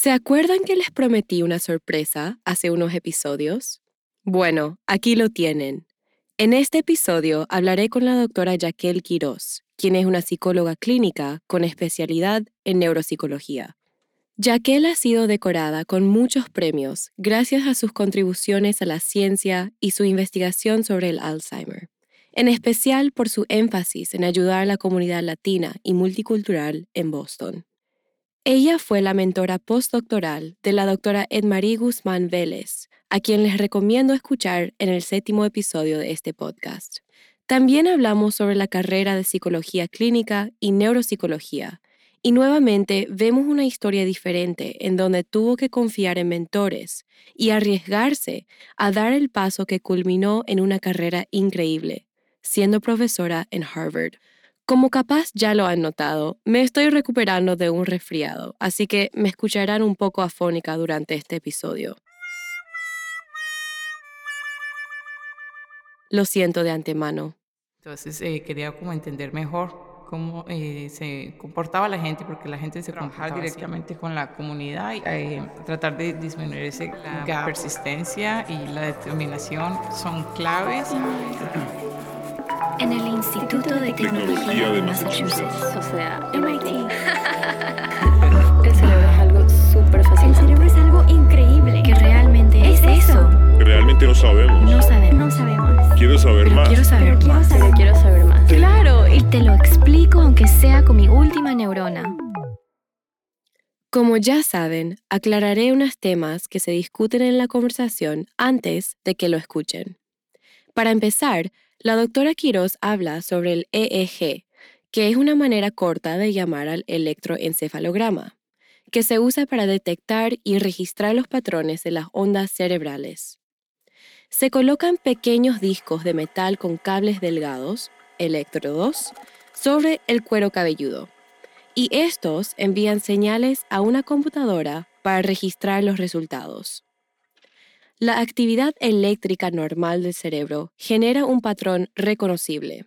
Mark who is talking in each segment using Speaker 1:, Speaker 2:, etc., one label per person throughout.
Speaker 1: ¿Se acuerdan que les prometí una sorpresa hace unos episodios? Bueno, aquí lo tienen. En este episodio hablaré con la doctora Jaquel Quiroz, quien es una psicóloga clínica con especialidad en neuropsicología. Jaquel ha sido decorada con muchos premios gracias a sus contribuciones a la ciencia y su investigación sobre el Alzheimer, en especial por su énfasis en ayudar a la comunidad latina y multicultural en Boston. Ella fue la mentora postdoctoral de la doctora Edmarie Guzmán Vélez, a quien les recomiendo escuchar en el séptimo episodio de este podcast. También hablamos sobre la carrera de psicología clínica y neuropsicología, y nuevamente vemos una historia diferente en donde tuvo que confiar en mentores y arriesgarse a dar el paso que culminó en una carrera increíble, siendo profesora en Harvard. Como capaz ya lo han notado, me estoy recuperando de un resfriado, así que me escucharán un poco afónica durante este episodio. Lo siento de antemano.
Speaker 2: Entonces eh, quería como entender mejor cómo eh, se comportaba la gente, porque la gente se trabajar directamente con la comunidad y eh, tratar de disminuir ese, la persistencia y la determinación son claves
Speaker 3: en el Instituto de Tecnología de Massachusetts, o sea, MIT.
Speaker 4: el cerebro es algo súper fácil.
Speaker 3: El cerebro es algo increíble.
Speaker 4: Que realmente es, eso.
Speaker 5: Realmente no sabemos.
Speaker 3: No sabemos. No sabemos.
Speaker 5: Quiero saber
Speaker 4: Pero
Speaker 5: más.
Speaker 4: Quiero saber
Speaker 3: Pero quiero
Speaker 4: más.
Speaker 3: saber-
Speaker 4: quiero saber más.
Speaker 3: Claro, y te lo explico aunque sea con mi última neurona.
Speaker 1: Como ya saben, aclararé unos temas que se discuten en la conversación antes de que lo escuchen. Para empezar, la doctora Quiroz habla sobre el EEG, que es una manera corta de llamar al electroencefalograma, que se usa para detectar y registrar los patrones de las ondas cerebrales. Se colocan pequeños discos de metal con cables delgados, electrodos, sobre el cuero cabelludo y estos envían señales a una computadora para registrar los resultados. La actividad eléctrica normal del cerebro genera un patrón reconocible.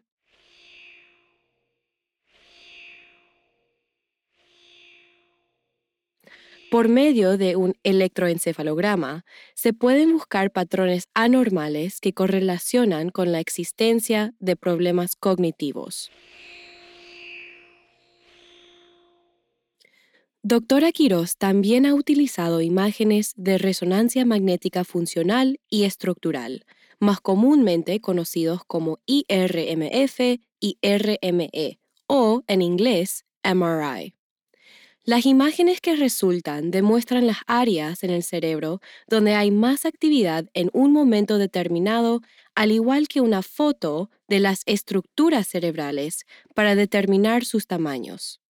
Speaker 1: Por medio de un electroencefalograma, se pueden buscar patrones anormales que correlacionan con la existencia de problemas cognitivos. Doctora Quiroz también ha utilizado imágenes de resonancia magnética funcional y estructural, más comúnmente conocidos como IRMF y RME, o en inglés MRI. Las imágenes que resultan demuestran las áreas en el cerebro donde hay más actividad en un momento determinado, al igual que una foto de las estructuras cerebrales para determinar sus tamaños.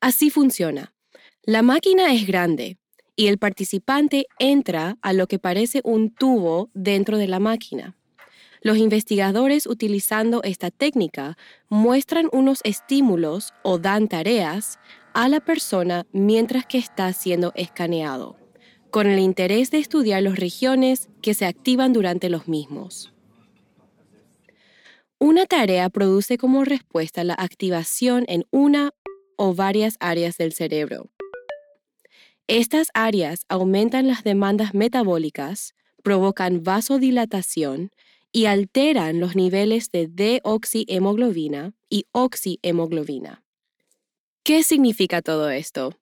Speaker 1: Así funciona. La máquina es grande y el participante entra a lo que parece un tubo dentro de la máquina. Los investigadores utilizando esta técnica muestran unos estímulos o dan tareas a la persona mientras que está siendo escaneado, con el interés de estudiar las regiones que se activan durante los mismos. Una tarea produce como respuesta la activación en una o varias áreas del cerebro. Estas áreas aumentan las demandas metabólicas, provocan vasodilatación y alteran los niveles de deoxihemoglobina y oxihemoglobina. ¿Qué significa todo esto?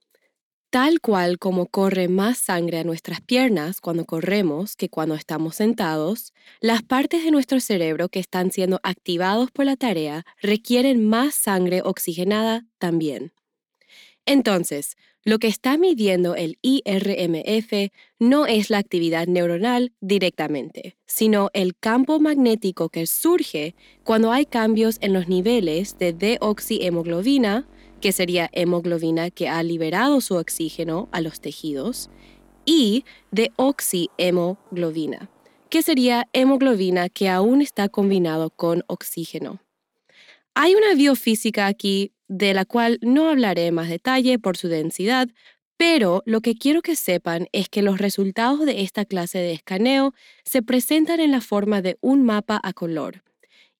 Speaker 1: Tal cual como corre más sangre a nuestras piernas cuando corremos que cuando estamos sentados, las partes de nuestro cerebro que están siendo activados por la tarea requieren más sangre oxigenada también. Entonces, lo que está midiendo el IRMF no es la actividad neuronal directamente, sino el campo magnético que surge cuando hay cambios en los niveles de deoxihemoglobina, que sería hemoglobina que ha liberado su oxígeno a los tejidos, y de oxihemoglobina, que sería hemoglobina que aún está combinado con oxígeno. Hay una biofísica aquí de la cual no hablaré en más detalle por su densidad, pero lo que quiero que sepan es que los resultados de esta clase de escaneo se presentan en la forma de un mapa a color,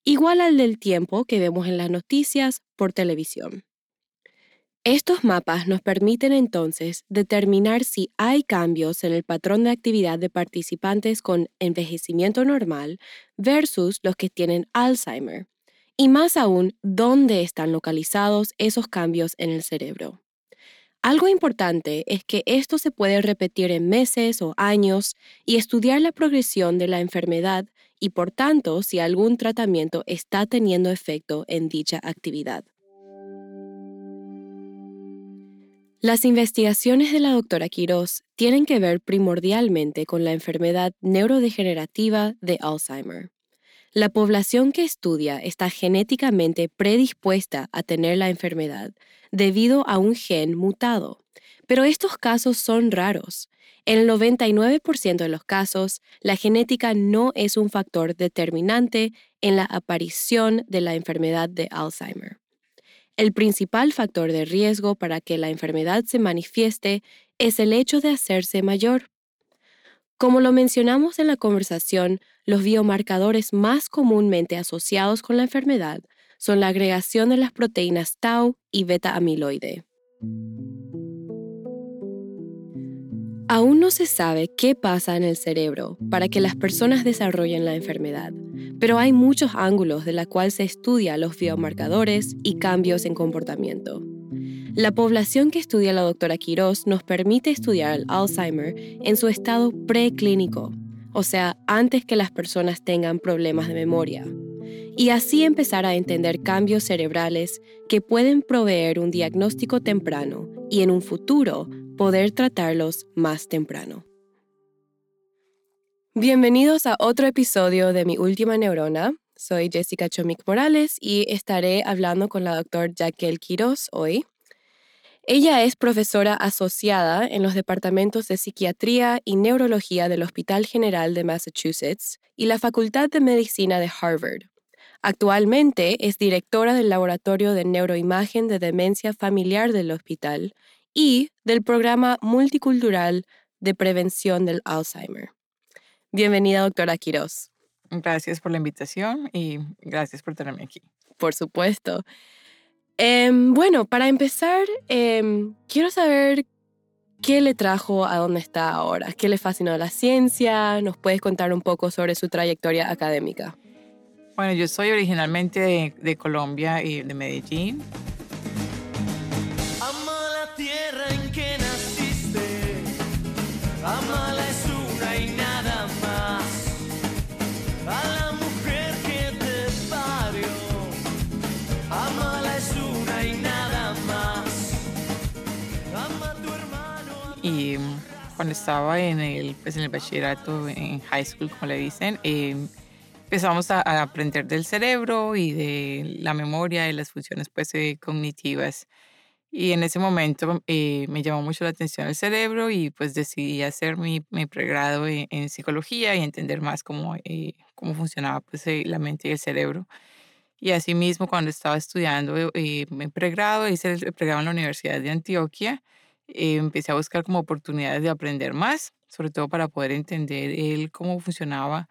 Speaker 1: igual al del tiempo que vemos en las noticias por televisión. Estos mapas nos permiten entonces determinar si hay cambios en el patrón de actividad de participantes con envejecimiento normal versus los que tienen Alzheimer, y más aún dónde están localizados esos cambios en el cerebro. Algo importante es que esto se puede repetir en meses o años y estudiar la progresión de la enfermedad y por tanto si algún tratamiento está teniendo efecto en dicha actividad. Las investigaciones de la doctora Quiroz tienen que ver primordialmente con la enfermedad neurodegenerativa de Alzheimer. La población que estudia está genéticamente predispuesta a tener la enfermedad debido a un gen mutado, pero estos casos son raros. En el 99% de los casos, la genética no es un factor determinante en la aparición de la enfermedad de Alzheimer. El principal factor de riesgo para que la enfermedad se manifieste es el hecho de hacerse mayor. Como lo mencionamos en la conversación, los biomarcadores más comúnmente asociados con la enfermedad son la agregación de las proteínas tau y beta amiloide. Aún no se sabe qué pasa en el cerebro para que las personas desarrollen la enfermedad, pero hay muchos ángulos de la cual se estudia los biomarcadores y cambios en comportamiento. La población que estudia la doctora Quiroz nos permite estudiar el Alzheimer en su estado preclínico, o sea, antes que las personas tengan problemas de memoria, y así empezar a entender cambios cerebrales que pueden proveer un diagnóstico temprano y en un futuro poder tratarlos más temprano. Bienvenidos a otro episodio de Mi Última Neurona. Soy Jessica Chomik Morales y estaré hablando con la doctora Jaquel Quiroz hoy. Ella es profesora asociada en los departamentos de Psiquiatría y Neurología del Hospital General de Massachusetts y la Facultad de Medicina de Harvard. Actualmente es directora del Laboratorio de Neuroimagen de Demencia Familiar del hospital y del Programa Multicultural de Prevención del Alzheimer. Bienvenida, doctora Quiroz.
Speaker 2: Gracias por la invitación y gracias por tenerme aquí.
Speaker 1: Por supuesto. Em, bueno, para empezar, em, quiero saber qué le trajo a dónde está ahora, qué le fascinó la ciencia, nos puedes contar un poco sobre su trayectoria académica.
Speaker 2: Bueno, yo soy originalmente de, de Colombia y de Medellín. Cuando estaba en el, pues en el bachillerato, en high school, como le dicen, em, empezamos a, aprender del cerebro y de la memoria y las funciones pues, eh, cognitivas. Y en ese momento eh, me llamó mucho la atención el cerebro y pues decidí hacer mi, mi pregrado en, psicología y entender más cómo, eh, cómo funcionaba pues, la mente y el cerebro. Y asimismo, cuando estaba estudiando mi pregrado, hice el pregrado en la Universidad de Antioquia eh, empecé a buscar como oportunidades de aprender más, sobre todo para poder entender el, cómo funcionaba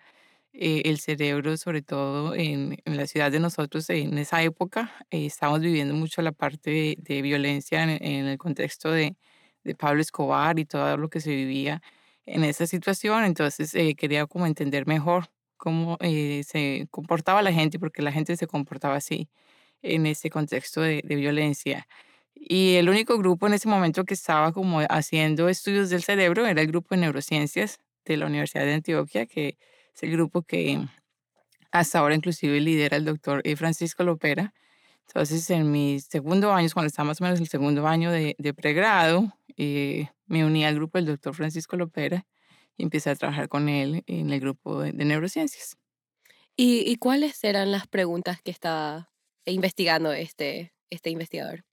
Speaker 2: eh, el cerebro, sobre todo en, en, la ciudad de nosotros en esa época. Eh, estábamos viviendo mucho la parte de, violencia en, el contexto de, de, Pablo Escobar y todo lo que se vivía en esa situación. Entonces quería como entender mejor cómo se comportaba la gente, porque la gente se comportaba así en ese contexto de, de violencia. Y el único grupo en ese momento que estaba como haciendo estudios del cerebro era el grupo de neurociencias de la Universidad de Antioquia, que es el grupo que hasta ahora inclusive lidera el doctor eh, Francisco Lopera. Entonces, en mis segundo año, cuando estaba más o menos en el segundo año de, de pregrado, eh, me uní al grupo del doctor Francisco Lopera y empecé a trabajar con él en el grupo de, neurociencias.
Speaker 1: ¿Y, ¿Y, cuáles eran las preguntas que estaba investigando este, este investigador?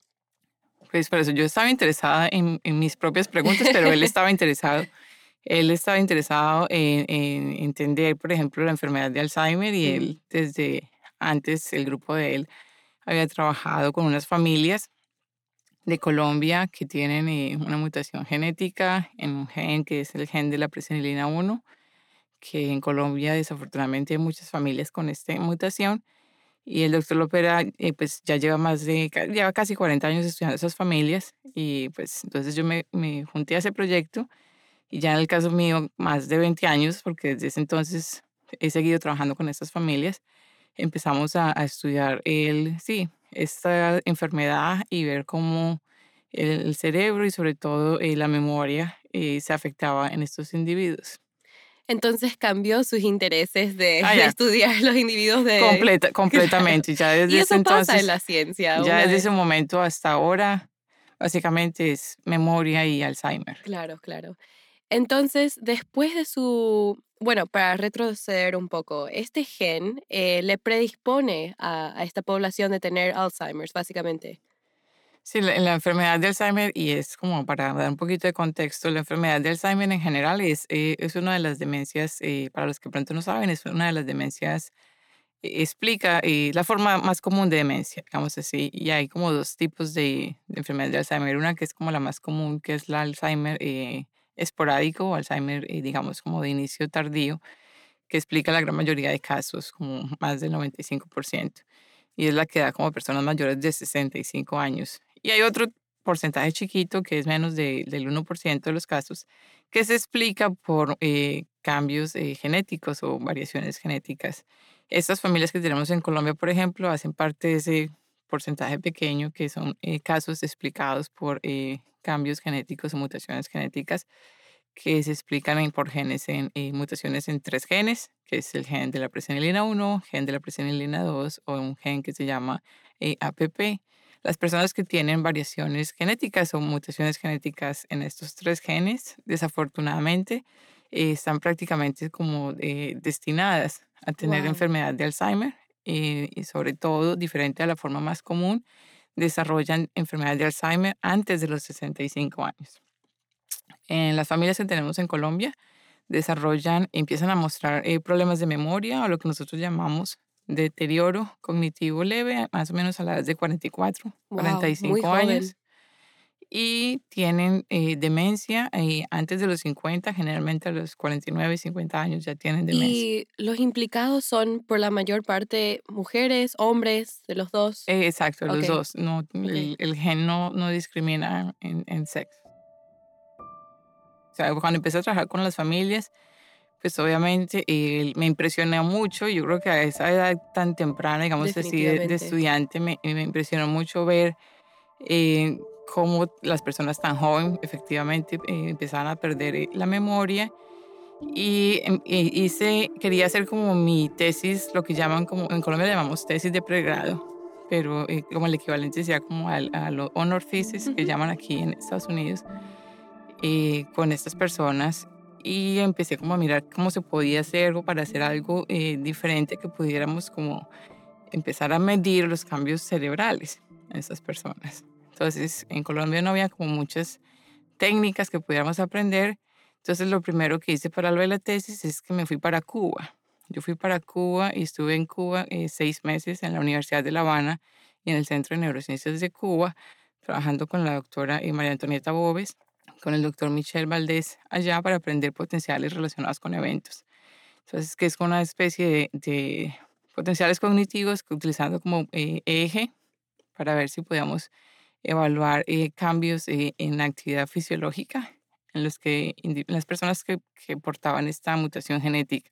Speaker 2: Pues por eso yo estaba interesada en, en mis propias preguntas, pero él estaba interesado. Él estaba interesado en, en, entender, por ejemplo, la enfermedad de Alzheimer y él desde antes, el grupo de él había trabajado con unas familias de Colombia que tienen eh, una mutación genética en un gen que es el gen de la presenilina 1, que en Colombia desafortunadamente hay muchas familias con esta mutación. Y el doctor Lopera eh, pues ya lleva más de, lleva casi 40 años estudiando esas familias y pues entonces yo me, me junté a ese proyecto y ya en el caso mío más de 20 años porque desde ese entonces he seguido trabajando con estas familias empezamos a, a estudiar el, sí, esta enfermedad y ver cómo el, cerebro y sobre todo eh, la memoria eh, se afectaba en estos individuos.
Speaker 1: Entonces cambió sus intereses de, ah, estudiar los individuos de...
Speaker 2: Completa, completamente. Ya desde
Speaker 1: y eso
Speaker 2: entonces,
Speaker 1: pasa en la ciencia.
Speaker 2: Ya desde ese momento hasta ahora, básicamente es memoria y Alzheimer.
Speaker 1: Claro, claro. Entonces, después de su bueno, para retroceder un poco, este gen eh, le predispone a, esta población de tener Alzheimer, básicamente.
Speaker 2: Sí, la, enfermedad de Alzheimer, y es como para dar un poquito de contexto, la enfermedad de Alzheimer en general es, eh, es una de las demencias, eh, para los que pronto no saben, es una de las demencias, explica la forma más común de demencia, digamos así, y hay como dos tipos de, de enfermedad de Alzheimer, una que es como la más común, que es la Alzheimer esporádico o Alzheimer, eh, digamos, como de inicio tardío, que explica la gran mayoría de casos, como más del 95%, y es la que da como personas mayores de 65 años. Y hay otro porcentaje chiquito, que es menos del 1% de los casos, que se explica por eh, cambios eh, genéticos o variaciones genéticas. Estas familias que tenemos en Colombia, por ejemplo, hacen parte de ese porcentaje pequeño que son casos explicados por cambios genéticos o mutaciones genéticas que se explican por genes en eh, mutaciones en tres genes, que es el gen de la presenilina 1, gen de la presenilina 2 o un gen que se llama eh, APP. Las personas que tienen variaciones genéticas o mutaciones genéticas en estos tres genes, desafortunadamente, eh, están prácticamente como destinadas a tener enfermedad de Alzheimer y sobre todo, diferente a la forma más común, desarrollan enfermedad de Alzheimer antes de los 65 años. En las familias que tenemos en Colombia, desarrollan, empiezan a mostrar eh, problemas de memoria o lo que nosotros llamamos deterioro cognitivo leve, más o menos a la edad de 44, 45 años y tienen eh, demencia eh, antes de los 50, generalmente a los 49 y 50 años ya tienen demencia.
Speaker 1: ¿Y los implicados son por la mayor parte mujeres, hombres, de los dos?
Speaker 2: Eh, exacto, los dos. No, el, gen no, no discrimina en, en, sexo. O sea, cuando empecé a trabajar con las familias, pues obviamente me impresionó mucho. Yo creo que a esa edad tan temprana, digamos así, de, estudiante, me, me, impresionó mucho ver cómo las personas tan jóvenes efectivamente eh, empezaban a perder eh, la memoria y em, hice, quería hacer como mi tesis, lo que llaman como, en Colombia le llamamos tesis de pregrado, pero eh, como el equivalente sea como a, los honor thesis que llaman aquí en Estados Unidos, con estas personas y empecé como a mirar cómo se podía hacer para hacer algo diferente que pudiéramos como empezar a medir los cambios cerebrales en esas personas. Entonces, en Colombia no había como muchas técnicas que pudiéramos aprender. Entonces, lo primero que hice para lo de la tesis es que me fui para Cuba. Yo fui para Cuba y estuve en Cuba eh, seis meses en la Universidad de La Habana y en el Centro de Neurociencias de Cuba, trabajando con la doctora eh, María Antonieta Bobes, con el doctor Michel Valdés allá para aprender potenciales relacionados con eventos. Entonces, que es una especie de, potenciales cognitivos que utilizando como eh, eje para ver si podíamos evaluar eh, cambios eh, en la actividad fisiológica en los que las personas que, que, portaban esta mutación genética.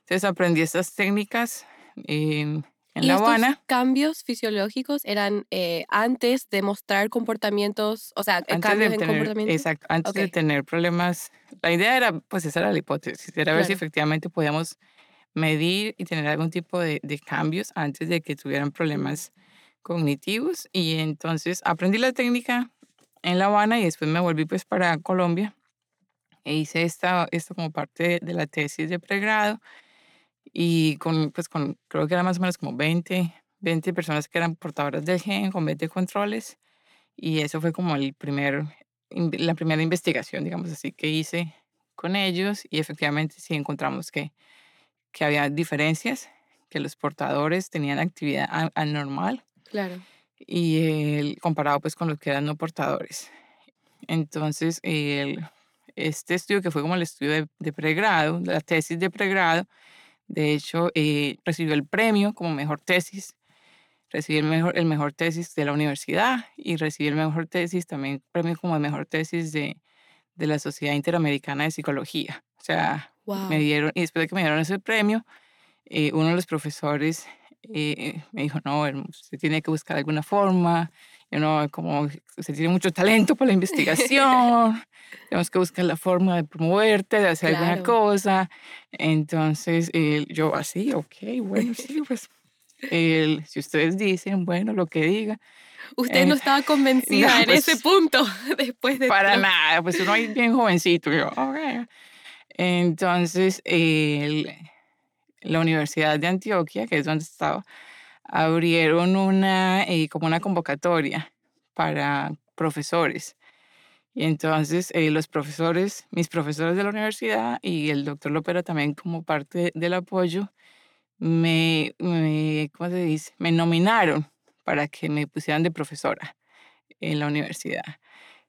Speaker 2: Entonces aprendí estas técnicas en La Habana.
Speaker 1: cambios fisiológicos eran eh, antes de mostrar comportamientos, o sea, antes cambios
Speaker 2: en
Speaker 1: comportamiento.
Speaker 2: Exacto, antes de tener problemas. La idea era, pues esa era la hipótesis, era ver si efectivamente podíamos medir y tener algún tipo de, de cambios antes de que tuvieran problemas cognitivos y entonces aprendí la técnica en La Habana y después me volví pues para Colombia e hice esta, esto como parte de, la tesis de pregrado y con, pues con, creo que eran más o menos como 20, 20 personas que eran portadoras del gen con 20 controles Y eso fue como el primer, la primera investigación, digamos así, que hice con ellos y efectivamente sí encontramos que, que había diferencias, que los portadores tenían actividad anormal.
Speaker 1: Claro.
Speaker 2: Y el, comparado pues con los que eran no portadores. Entonces, el, este estudio que fue como el estudio de, pregrado, la tesis de pregrado, de hecho, eh, recibió el premio como mejor tesis, recibió el mejor, el mejor tesis de la universidad y recibió el mejor tesis, también premio como mejor tesis de, de la Sociedad Interamericana de Psicología. O sea, me dieron, y después de que me dieron ese premio, eh, uno de los profesores eh, me dijo, no, usted tiene que buscar alguna forma, yo no, como usted tiene mucho talento para la investigación, tenemos que buscar la forma de promoverte, de hacer alguna cosa. Entonces, yo así, ok, bueno, sí, pues, si ustedes dicen, bueno, lo que diga.
Speaker 1: Usted no eh, estaba convencida en pues ese punto después de...
Speaker 2: Para nada, pues uno es bien jovencito, yo, ok. Entonces, el, la Universidad de Antioquia, que es donde estaba, abrieron una, eh, como una convocatoria para profesores. Y entonces eh, los profesores, mis profesores de la universidad y el doctor Lopera también como parte del apoyo, me, me, ¿cómo se dice? Me nominaron para que me pusieran de profesora en la universidad.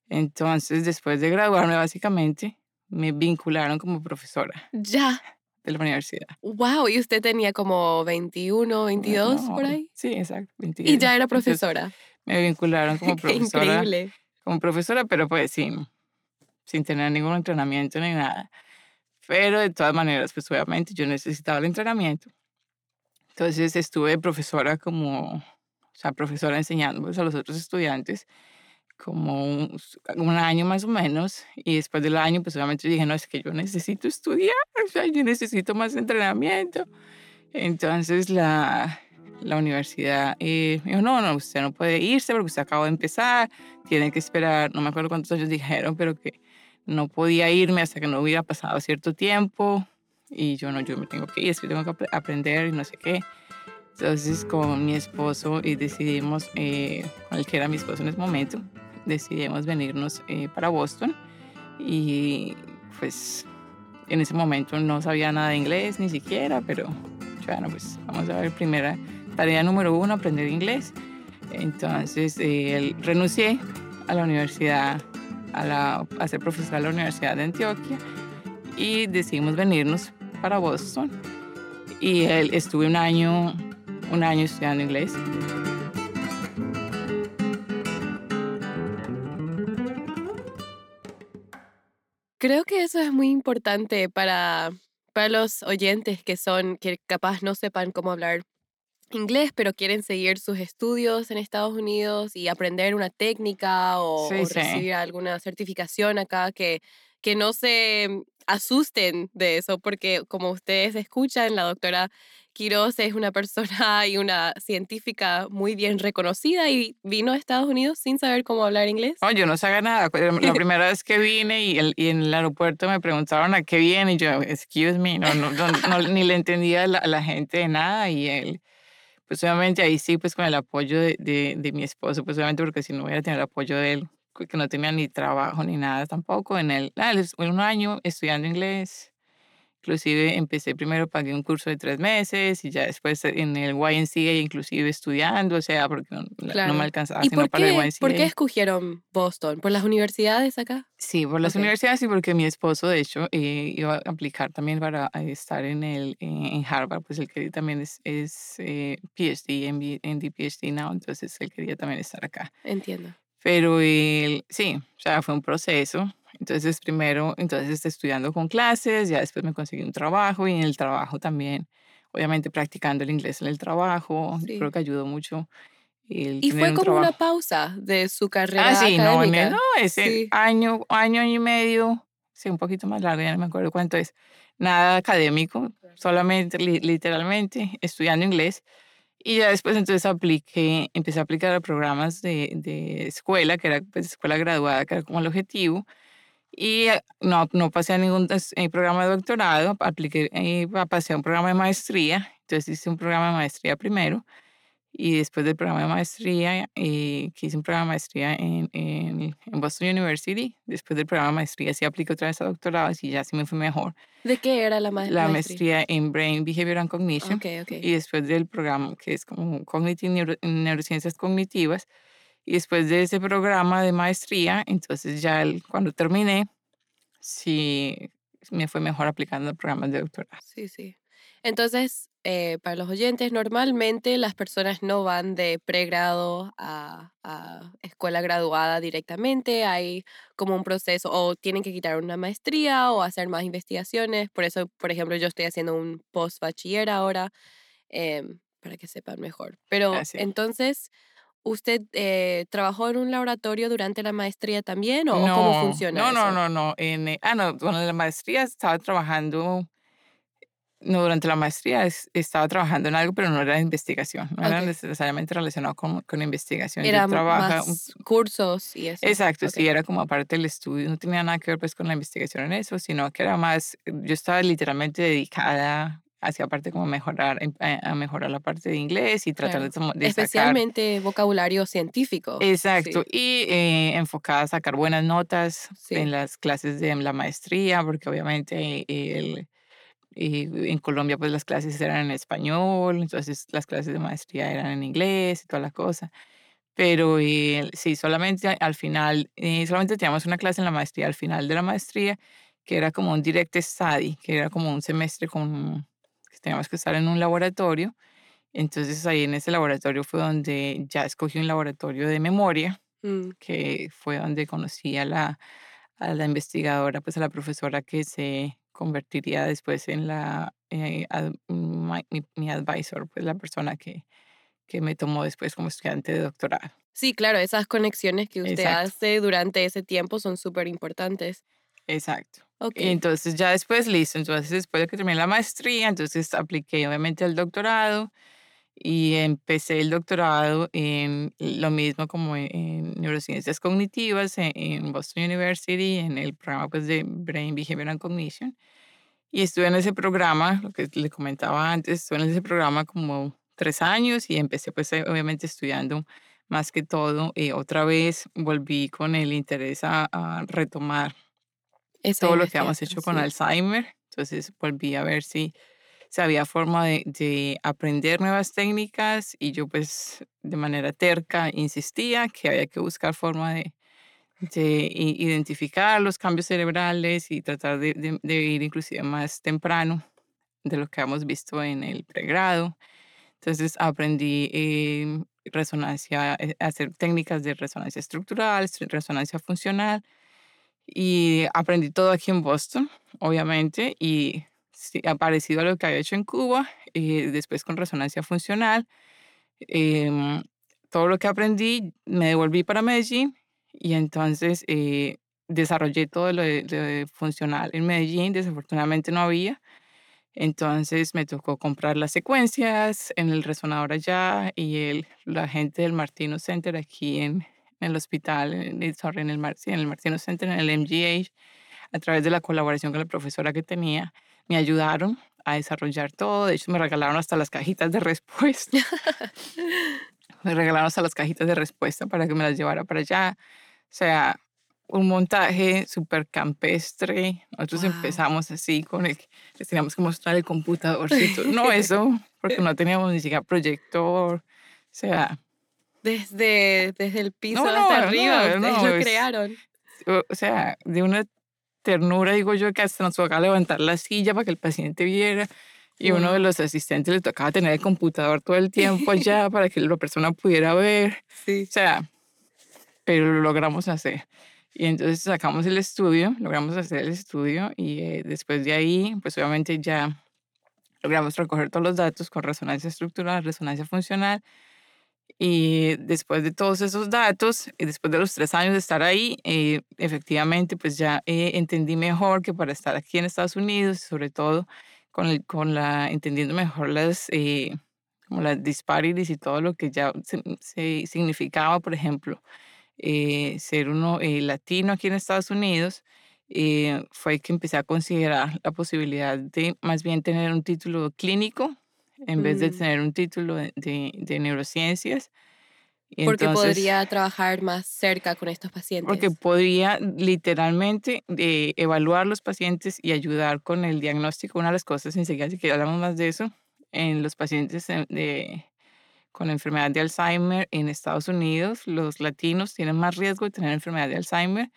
Speaker 2: Entonces, después de graduarme, básicamente, me vincularon como profesora.
Speaker 1: Ya
Speaker 2: de la universidad.
Speaker 1: Wow, ¿y usted tenía como 21, 22 por ahí?
Speaker 2: Sí, exacto,
Speaker 1: Y ya era profesora.
Speaker 2: me vincularon como profesora. Increíble. Como profesora, pero pues sin, sin tener ningún entrenamiento ni nada. Pero de todas maneras, pues obviamente yo necesitaba el entrenamiento. Entonces estuve profesora como, o sea, profesora enseñando pues, a los otros estudiantes como un, año más o menos y después del año pues obviamente dije, no, es que yo necesito estudiar, o sea, yo necesito más entrenamiento. Entonces la, la universidad eh, me dijo, no, no, usted no puede irse porque usted acaba de empezar, tiene que esperar, no me acuerdo cuántos años dijeron, pero que no podía irme hasta que no hubiera pasado cierto tiempo y yo no, yo me tengo que ir, es que tengo que aprender y no sé qué. Entonces con mi esposo y decidimos, eh, cuál que era mi esposo en ese momento, decidimos venirnos eh, para Boston y pues en ese momento no sabía nada de inglés ni siquiera, pero bueno, pues vamos a ver, primera tarea número uno, aprender inglés. Entonces eh, renuncié a la universidad, a, ser profesora de la Universidad de Antioquia y decidimos venirnos para Boston. Y estuve un año, un año estudiando inglés.
Speaker 1: Creo que eso es muy importante para, para los oyentes que son, que capaz no sepan cómo hablar inglés, pero quieren seguir sus estudios en Estados Unidos y aprender una técnica o, recibir alguna certificación acá, que, que no se asusten de eso, porque como ustedes escuchan, la doctora Quiroz es una persona y una científica muy bien reconocida y vino a Estados Unidos sin saber cómo hablar inglés.
Speaker 2: No, yo no sabía nada. La primera vez que vine y, el, y, en el aeropuerto me preguntaron a qué viene y yo, excuse me, no, no, no, ni le entendía a la, gente de nada y él, pues obviamente ahí sí, pues con el apoyo de, de, de mi esposo, pues obviamente porque si no hubiera tenido el apoyo de él, que no tenía ni trabajo ni nada tampoco, en el, en un año estudiando inglés Inclusive empecé primero, pagué un curso de tres meses y ya después en el YNCA inclusive estudiando, o sea, porque no, me alcanzaba
Speaker 1: ¿Y por para el YNCA. ¿Por qué escogieron Boston? ¿Por las universidades acá?
Speaker 2: Sí, por las universidades y porque mi esposo, de hecho, eh, iba a aplicar también para eh, estar en, el, en Harvard, pues él quería también es, es eh, PhD, en, en PhD now, entonces él quería también estar acá.
Speaker 1: Entiendo.
Speaker 2: Pero él, sí, o sea, fue un proceso entonces, primero, entonces estudiando con clases, ya después me conseguí un trabajo y en el trabajo también, obviamente practicando el inglés en el trabajo, creo que ayudó mucho.
Speaker 1: y fue como una pausa de su carrera. Ah,
Speaker 2: sí,
Speaker 1: académica.
Speaker 2: no, no, ese año, año y medio, sí, un poquito más largo, ya no me acuerdo cuánto es, nada académico, solamente, literalmente, estudiando inglés. Y ya después entonces apliqué, empecé a aplicar a programas de, de escuela, que era pues, escuela graduada, que era como el objetivo. Y eh, no, no pasé a ningún eh, programa de doctorado, apliqué, eh, pasé a un programa de maestría, entonces hice un programa de maestría primero Y después del programa de maestría, eh, que hice un programa de maestría en, en, Boston University, después del programa de maestría sí apliqué otra vez a doctorado y ya sí me fue mejor.
Speaker 1: ¿De qué era la, maestría?
Speaker 2: La maestría en Brain Behavior and Cognition.
Speaker 1: Okay, okay.
Speaker 2: Y después del programa, que es como Cognitive Neurociencias Cognitivas. Y después de ese programa de maestría, entonces ya cuando terminé, sí me fue mejor aplicando programas de doctorado.
Speaker 1: Sí, sí. Entonces, eh, para los oyentes, normalmente las personas no van de pregrado a, a, escuela graduada directamente. Hay como un proceso, o tienen que quitar una maestría o hacer más investigaciones. Por eso, por ejemplo, yo estoy haciendo un post bachiller ahora, em, para que sepan mejor. Pero entonces, ¿usted eh, trabajó en un laboratorio durante la maestría también o, cómo funciona?
Speaker 2: No,
Speaker 1: eso?
Speaker 2: no, no, no. En, eh, ah, no, en la maestría estaba trabajando no, durante la maestría estaba trabajando en algo, pero no era investigación, no era necesariamente relacionado con, con investigación.
Speaker 1: Era más cursos y eso.
Speaker 2: Exacto, sí, era como aparte del estudio, no tenía nada que ver pues con la investigación en eso, sino que era más, yo estaba literalmente dedicada hacia aparte como mejorar, a mejorar la parte de inglés y tratar de, de,
Speaker 1: Especialmente vocabulario científico.
Speaker 2: Exacto, y eh, enfocada a sacar buenas notas en las clases de la maestría, porque obviamente el y en Colombia pues las clases eran en español, entonces las clases de maestría eran en inglés y toda la cosa. Pero eh, sí, solamente al final, eh, solamente teníamos una clase en la maestría, al final de la maestría, que era como un direct study, que era como un semestre con, que teníamos que estar en un laboratorio. Entonces ahí en ese laboratorio fue donde ya escogí un laboratorio de memoria,
Speaker 1: mm.
Speaker 2: que fue donde conocí a la, a la investigadora, pues a la profesora que se convertiría después en la, eh, mi, advisor, pues la persona que, que me tomó después como estudiante de doctorado.
Speaker 1: Sí, claro, esas conexiones que usted hace durante ese tiempo son súper importantes.
Speaker 2: Exacto. Okay. Entonces ya después, listo, entonces después de que terminé la maestría, entonces apliqué obviamente al doctorado y empecé el doctorado en lo mismo como en, neurociencias cognitivas en, Boston University, en el programa pues, de Brain Behavior and Cognition. Y estuve en ese programa, lo que le comentaba antes, estuve en ese programa como tres años y empecé pues eh, obviamente estudiando más que todo. Y otra vez volví con el interés a, retomar todo lo que habíamos hecho con Alzheimer. Entonces volví a ver si si había forma de, aprender nuevas técnicas y yo pues de manera terca insistía que había que buscar forma de, de identificar los cambios cerebrales y tratar de, ir inclusive más temprano de lo que hemos visto en el pregrado. Entonces aprendí eh, resonancia, hacer técnicas de resonancia estructural, resonancia funcional y aprendí todo aquí en Boston, obviamente, y parecido a lo que había hecho en Cuba, eh, después con resonancia funcional. Em, todo lo que aprendí me devolví para Medellín y entonces eh, desarrollé todo lo de, funcional en Medellín. Desafortunadamente no había. Entonces me tocó comprar las secuencias en el resonador allá y el, la gente del Martino Center aquí en, el hospital, en, el, en el Martino Center, en el MGH, a través de la colaboración con la profesora que tenía me ayudaron a desarrollar todo. De hecho, me regalaron hasta las cajitas de respuesta. me regalaron hasta las cajitas de respuesta para que me las llevara para allá. O sea, un montaje súper campestre. Nosotros empezamos así con el, les teníamos que mostrar el computadorcito. No eso, porque no teníamos ni siquiera proyector. O sea...
Speaker 1: Desde, desde el piso hasta arriba, no, ustedes lo crearon.
Speaker 2: O sea, de una ternura, digo yo, que hasta nos tocaba levantar la silla para que el paciente viera. Y uno de los asistentes le tocaba tener el computador todo el tiempo allá para que la persona pudiera ver.
Speaker 1: Sí.
Speaker 2: O sea, pero lo logramos hacer. Y entonces sacamos el estudio, logramos hacer el estudio y eh, después de ahí, pues obviamente ya logramos recoger todos los datos con resonancia estructural, resonancia funcional y después de todos esos datos, y después de los tres años de estar ahí, eh, efectivamente, pues ya eh, entendí mejor que para estar aquí en Estados Unidos, sobre todo con, el, con la, entendiendo mejor las, eh, como las disparities y todo lo que ya se, significaba, por ejemplo, ser uno latino aquí en Estados Unidos, fue que empecé a considerar la posibilidad de más bien tener un título clínico en vez de
Speaker 1: Mm.
Speaker 2: tener un título de, de- neurociencias. Y
Speaker 1: Porque
Speaker 2: entonces-
Speaker 1: podría trabajar más cerca con estos pacientes.
Speaker 2: porque podría literalmente eh, evaluar los pacientes y ayudar con el diagnóstico. Una de las cosas, enseguida si que hablamos más de eso, en los pacientes en- de- con enfermedad de Alzheimer en Estados Unidos, los latinos tienen más riesgo de tener enfermedad de Alzheimer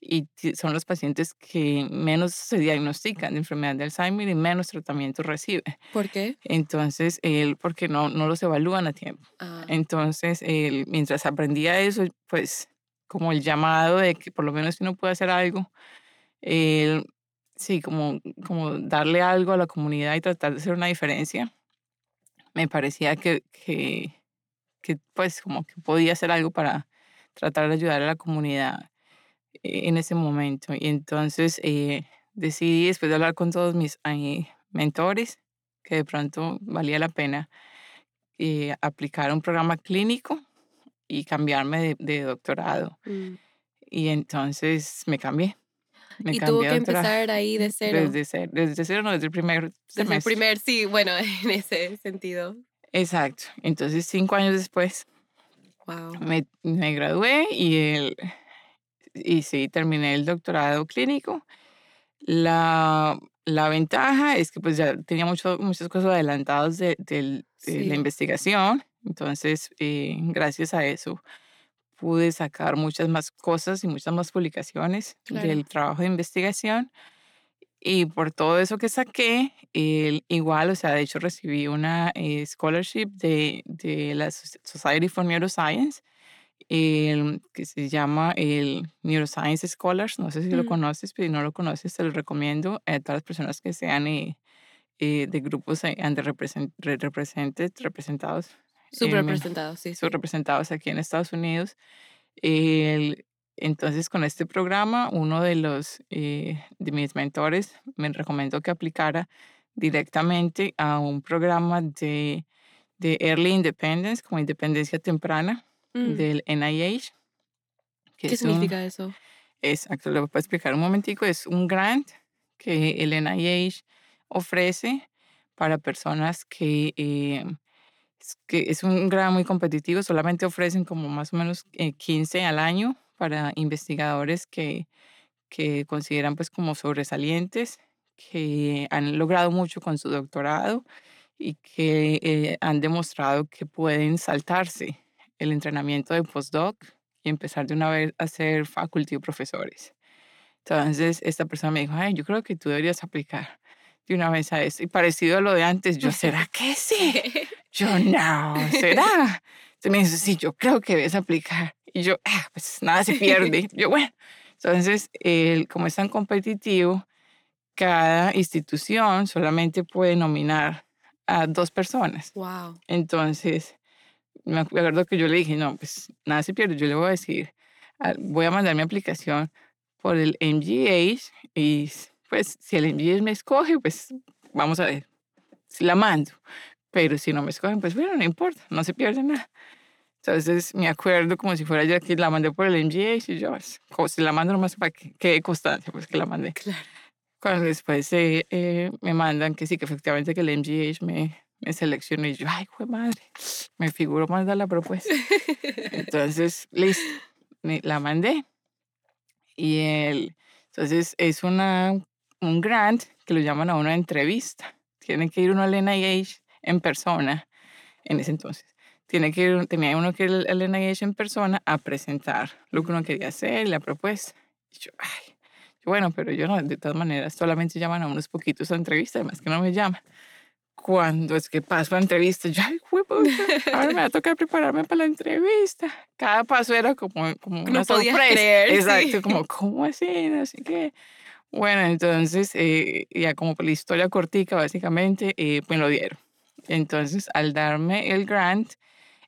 Speaker 2: y son los pacientes que menos se diagnostican de enfermedad de Alzheimer y menos tratamiento reciben.
Speaker 1: ¿Por qué?
Speaker 2: Entonces, él, porque no, no los evalúan a tiempo.
Speaker 1: Ah,
Speaker 2: Entonces, él, mientras aprendía eso, pues como el llamado de que por lo menos si uno puede hacer algo, él, sí, como, como darle algo a la comunidad y tratar de hacer una diferencia, me parecía que, que, que, pues como que podía hacer algo para tratar de ayudar a la comunidad en ese momento. Y entonces eh, decidí, después de hablar con todos mis eh, mentores, que de pronto valía la pena eh, aplicar un programa clínico y cambiarme de, de doctorado.
Speaker 1: mm.
Speaker 2: Y entonces me cambié. Me
Speaker 1: Y tuvo que empezar ahí de cero.
Speaker 2: Desde cero, desde cero, no, desde el primer
Speaker 1: Desde el
Speaker 2: semestre.
Speaker 1: primer, sí, bueno, en ese sentido.
Speaker 2: Exacto. Entonces, cinco años después,
Speaker 1: Wow.
Speaker 2: me, me gradué y, el, y sí, terminé el doctorado clínico. La, la ventaja es que pues ya tenía mucho, muchas cosas adelantadas de, de
Speaker 1: Sí.
Speaker 2: la investigación. Entonces, eh, gracias a eso, pude sacar muchas más cosas y muchas más publicaciones
Speaker 1: Claro.
Speaker 2: del trabajo de investigación. Y por todo eso que saqué, igual, o sea, de hecho recibí una eh, scholarship de, de la Soc- Society for Neuroscience, el, que se llama el Neuroscience Scholars. No sé si lo
Speaker 1: Mm.
Speaker 2: conoces, pero si no lo conoces, te lo recomiendo a todas las personas que sean eh, eh, de grupos eh, underrepresent- re- represented- representados.
Speaker 1: Representado, sí. sí.
Speaker 2: subrepresentados aquí en Estados Unidos. El- entonces, con este programa, uno de los eh, de mis mentores me recomendó que aplicara directamente a un programa de, de Early Independence, como independencia temprana
Speaker 1: Mm.
Speaker 2: del NIH. que
Speaker 1: ¿Qué
Speaker 2: es un-
Speaker 1: significa eso?
Speaker 2: Exacto, lo voy a explicar un momentico. Es un grant que el NIH ofrece para personas que, eh, es, que es un grant muy competitivo. Solamente ofrecen como más o menos eh, 15 al año para investigadores que, que consideran pues como sobresalientes, que han logrado mucho con su doctorado y que eh, han demostrado que pueden saltarse el entrenamiento de postdoc y empezar de una vez a ser faculty o profesores. Entonces, esta persona me dijo, ay, yo creo que tú deberías aplicar de una vez a eso. Y parecido a lo de antes, yo, ¿será que sí? Yo, no, ¿será? Entonces me dice, sí, yo creo que debes aplicar. Y yo, ah, pues nada se pierde. Yo, bueno. Entonces, el, como es tan competitivo, cada institución solamente puede nominar a dos personas.
Speaker 1: wow.
Speaker 2: Entonces, me acuerdo que yo le dije, no, pues nada se pierde, yo le voy a decir, voy a mandar mi aplicación por el MGH y pues si el MGH me escoge, pues vamos a ver si la mando. Pero si no me escogen, pues bueno, no importa, no se pierde nada. Entonces me acuerdo como si fuera yo que la mandé por el MGH y yo, pues, como si la mando nomás para que quede constancia, pues que la mandé.
Speaker 1: Claro.
Speaker 2: Cuando después eh, eh, me mandan que sí, que efectivamente que el MGH me, me seleccionó y yo, ay, fue madre, me figuro mandar la propuesta. Entonces, listo, la mandé. Y el, entonces es una, un grant que lo llaman a una entrevista. Tiene que ir uno al NIH en persona en ese entonces. Tiene que ir, tenía uno que ir al NIH en persona a presentar lo que uno quería hacer, la propuesta. Y yo, ay, bueno, pero yo no, de todas maneras, solamente llaman a unos poquitos a entrevista, además que no me llaman. Cuando es que paso a entrevista, yo, ay, hueputa, ahora me va a tocar prepararme para la entrevista. Cada paso era como, como
Speaker 1: No
Speaker 2: una
Speaker 1: podías
Speaker 2: sorpresa.
Speaker 1: creer, sí.
Speaker 2: Exacto, como, ¿cómo así? No sé qué. Bueno, entonces, eh, ya como por la historia cortica, básicamente, eh, me lo dieron. Entonces, al darme el grant,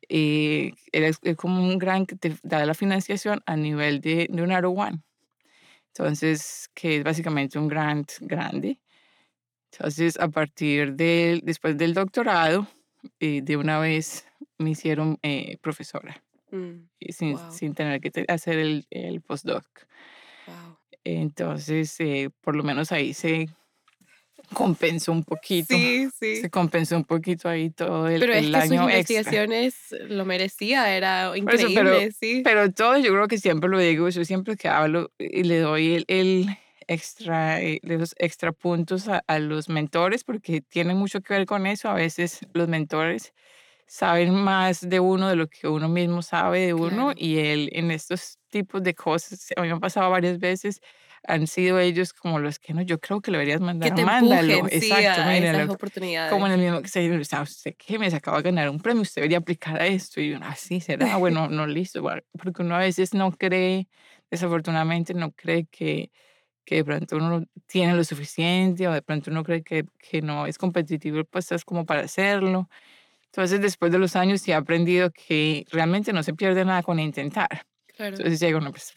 Speaker 2: eh, es como un grant que te da la financiación a nivel de, de un Aro One. Entonces, que es básicamente un grant grande. Entonces, a partir del, después del doctorado, eh, de una vez me hicieron eh, profesora,
Speaker 1: Mm,
Speaker 2: y sin,
Speaker 1: Wow.
Speaker 2: sin tener que hacer el, el postdoc.
Speaker 1: wow.
Speaker 2: Entonces, eh, por lo menos ahí se compensó un poquito.
Speaker 1: Sí, sí.
Speaker 2: Se compensó un poquito ahí todo el,
Speaker 1: pero es
Speaker 2: el
Speaker 1: que sus
Speaker 2: año extra.
Speaker 1: investigaciones lo merecía, era
Speaker 2: Por eso,
Speaker 1: increíble,
Speaker 2: pero,
Speaker 1: sí.
Speaker 2: pero todo, yo creo que siempre lo digo, yo siempre que hablo y le doy el, el extra, eh, los extra puntos a, a los mentores porque tiene mucho que ver con eso. A veces los mentores saben más de uno de lo que uno mismo sabe de uno
Speaker 1: Claro.
Speaker 2: y él en estos tipos de cosas, a mí me ha pasado varias veces, han sido ellos como los que no, yo creo que lo deberías mandar,
Speaker 1: que te
Speaker 2: mándalo.
Speaker 1: empujen, sí,
Speaker 2: Exacto,
Speaker 1: a
Speaker 2: míralo.
Speaker 1: esas oportunidades.
Speaker 2: Como en el mismo que se dice, "Ah, usted que me acaba de ganar un premio, usted debería aplicar a esto. Y uno, así será, bueno, no, listo. Porque uno a veces no cree, desafortunadamente, no cree que, que de pronto uno no tiene lo suficiente o de pronto uno cree que, que no es competitivo, pues es como para hacerlo. Entonces, después de los años, sí he aprendido que realmente no se pierde nada con intentar.
Speaker 1: Claro.
Speaker 2: Entonces, ya digo, no, pues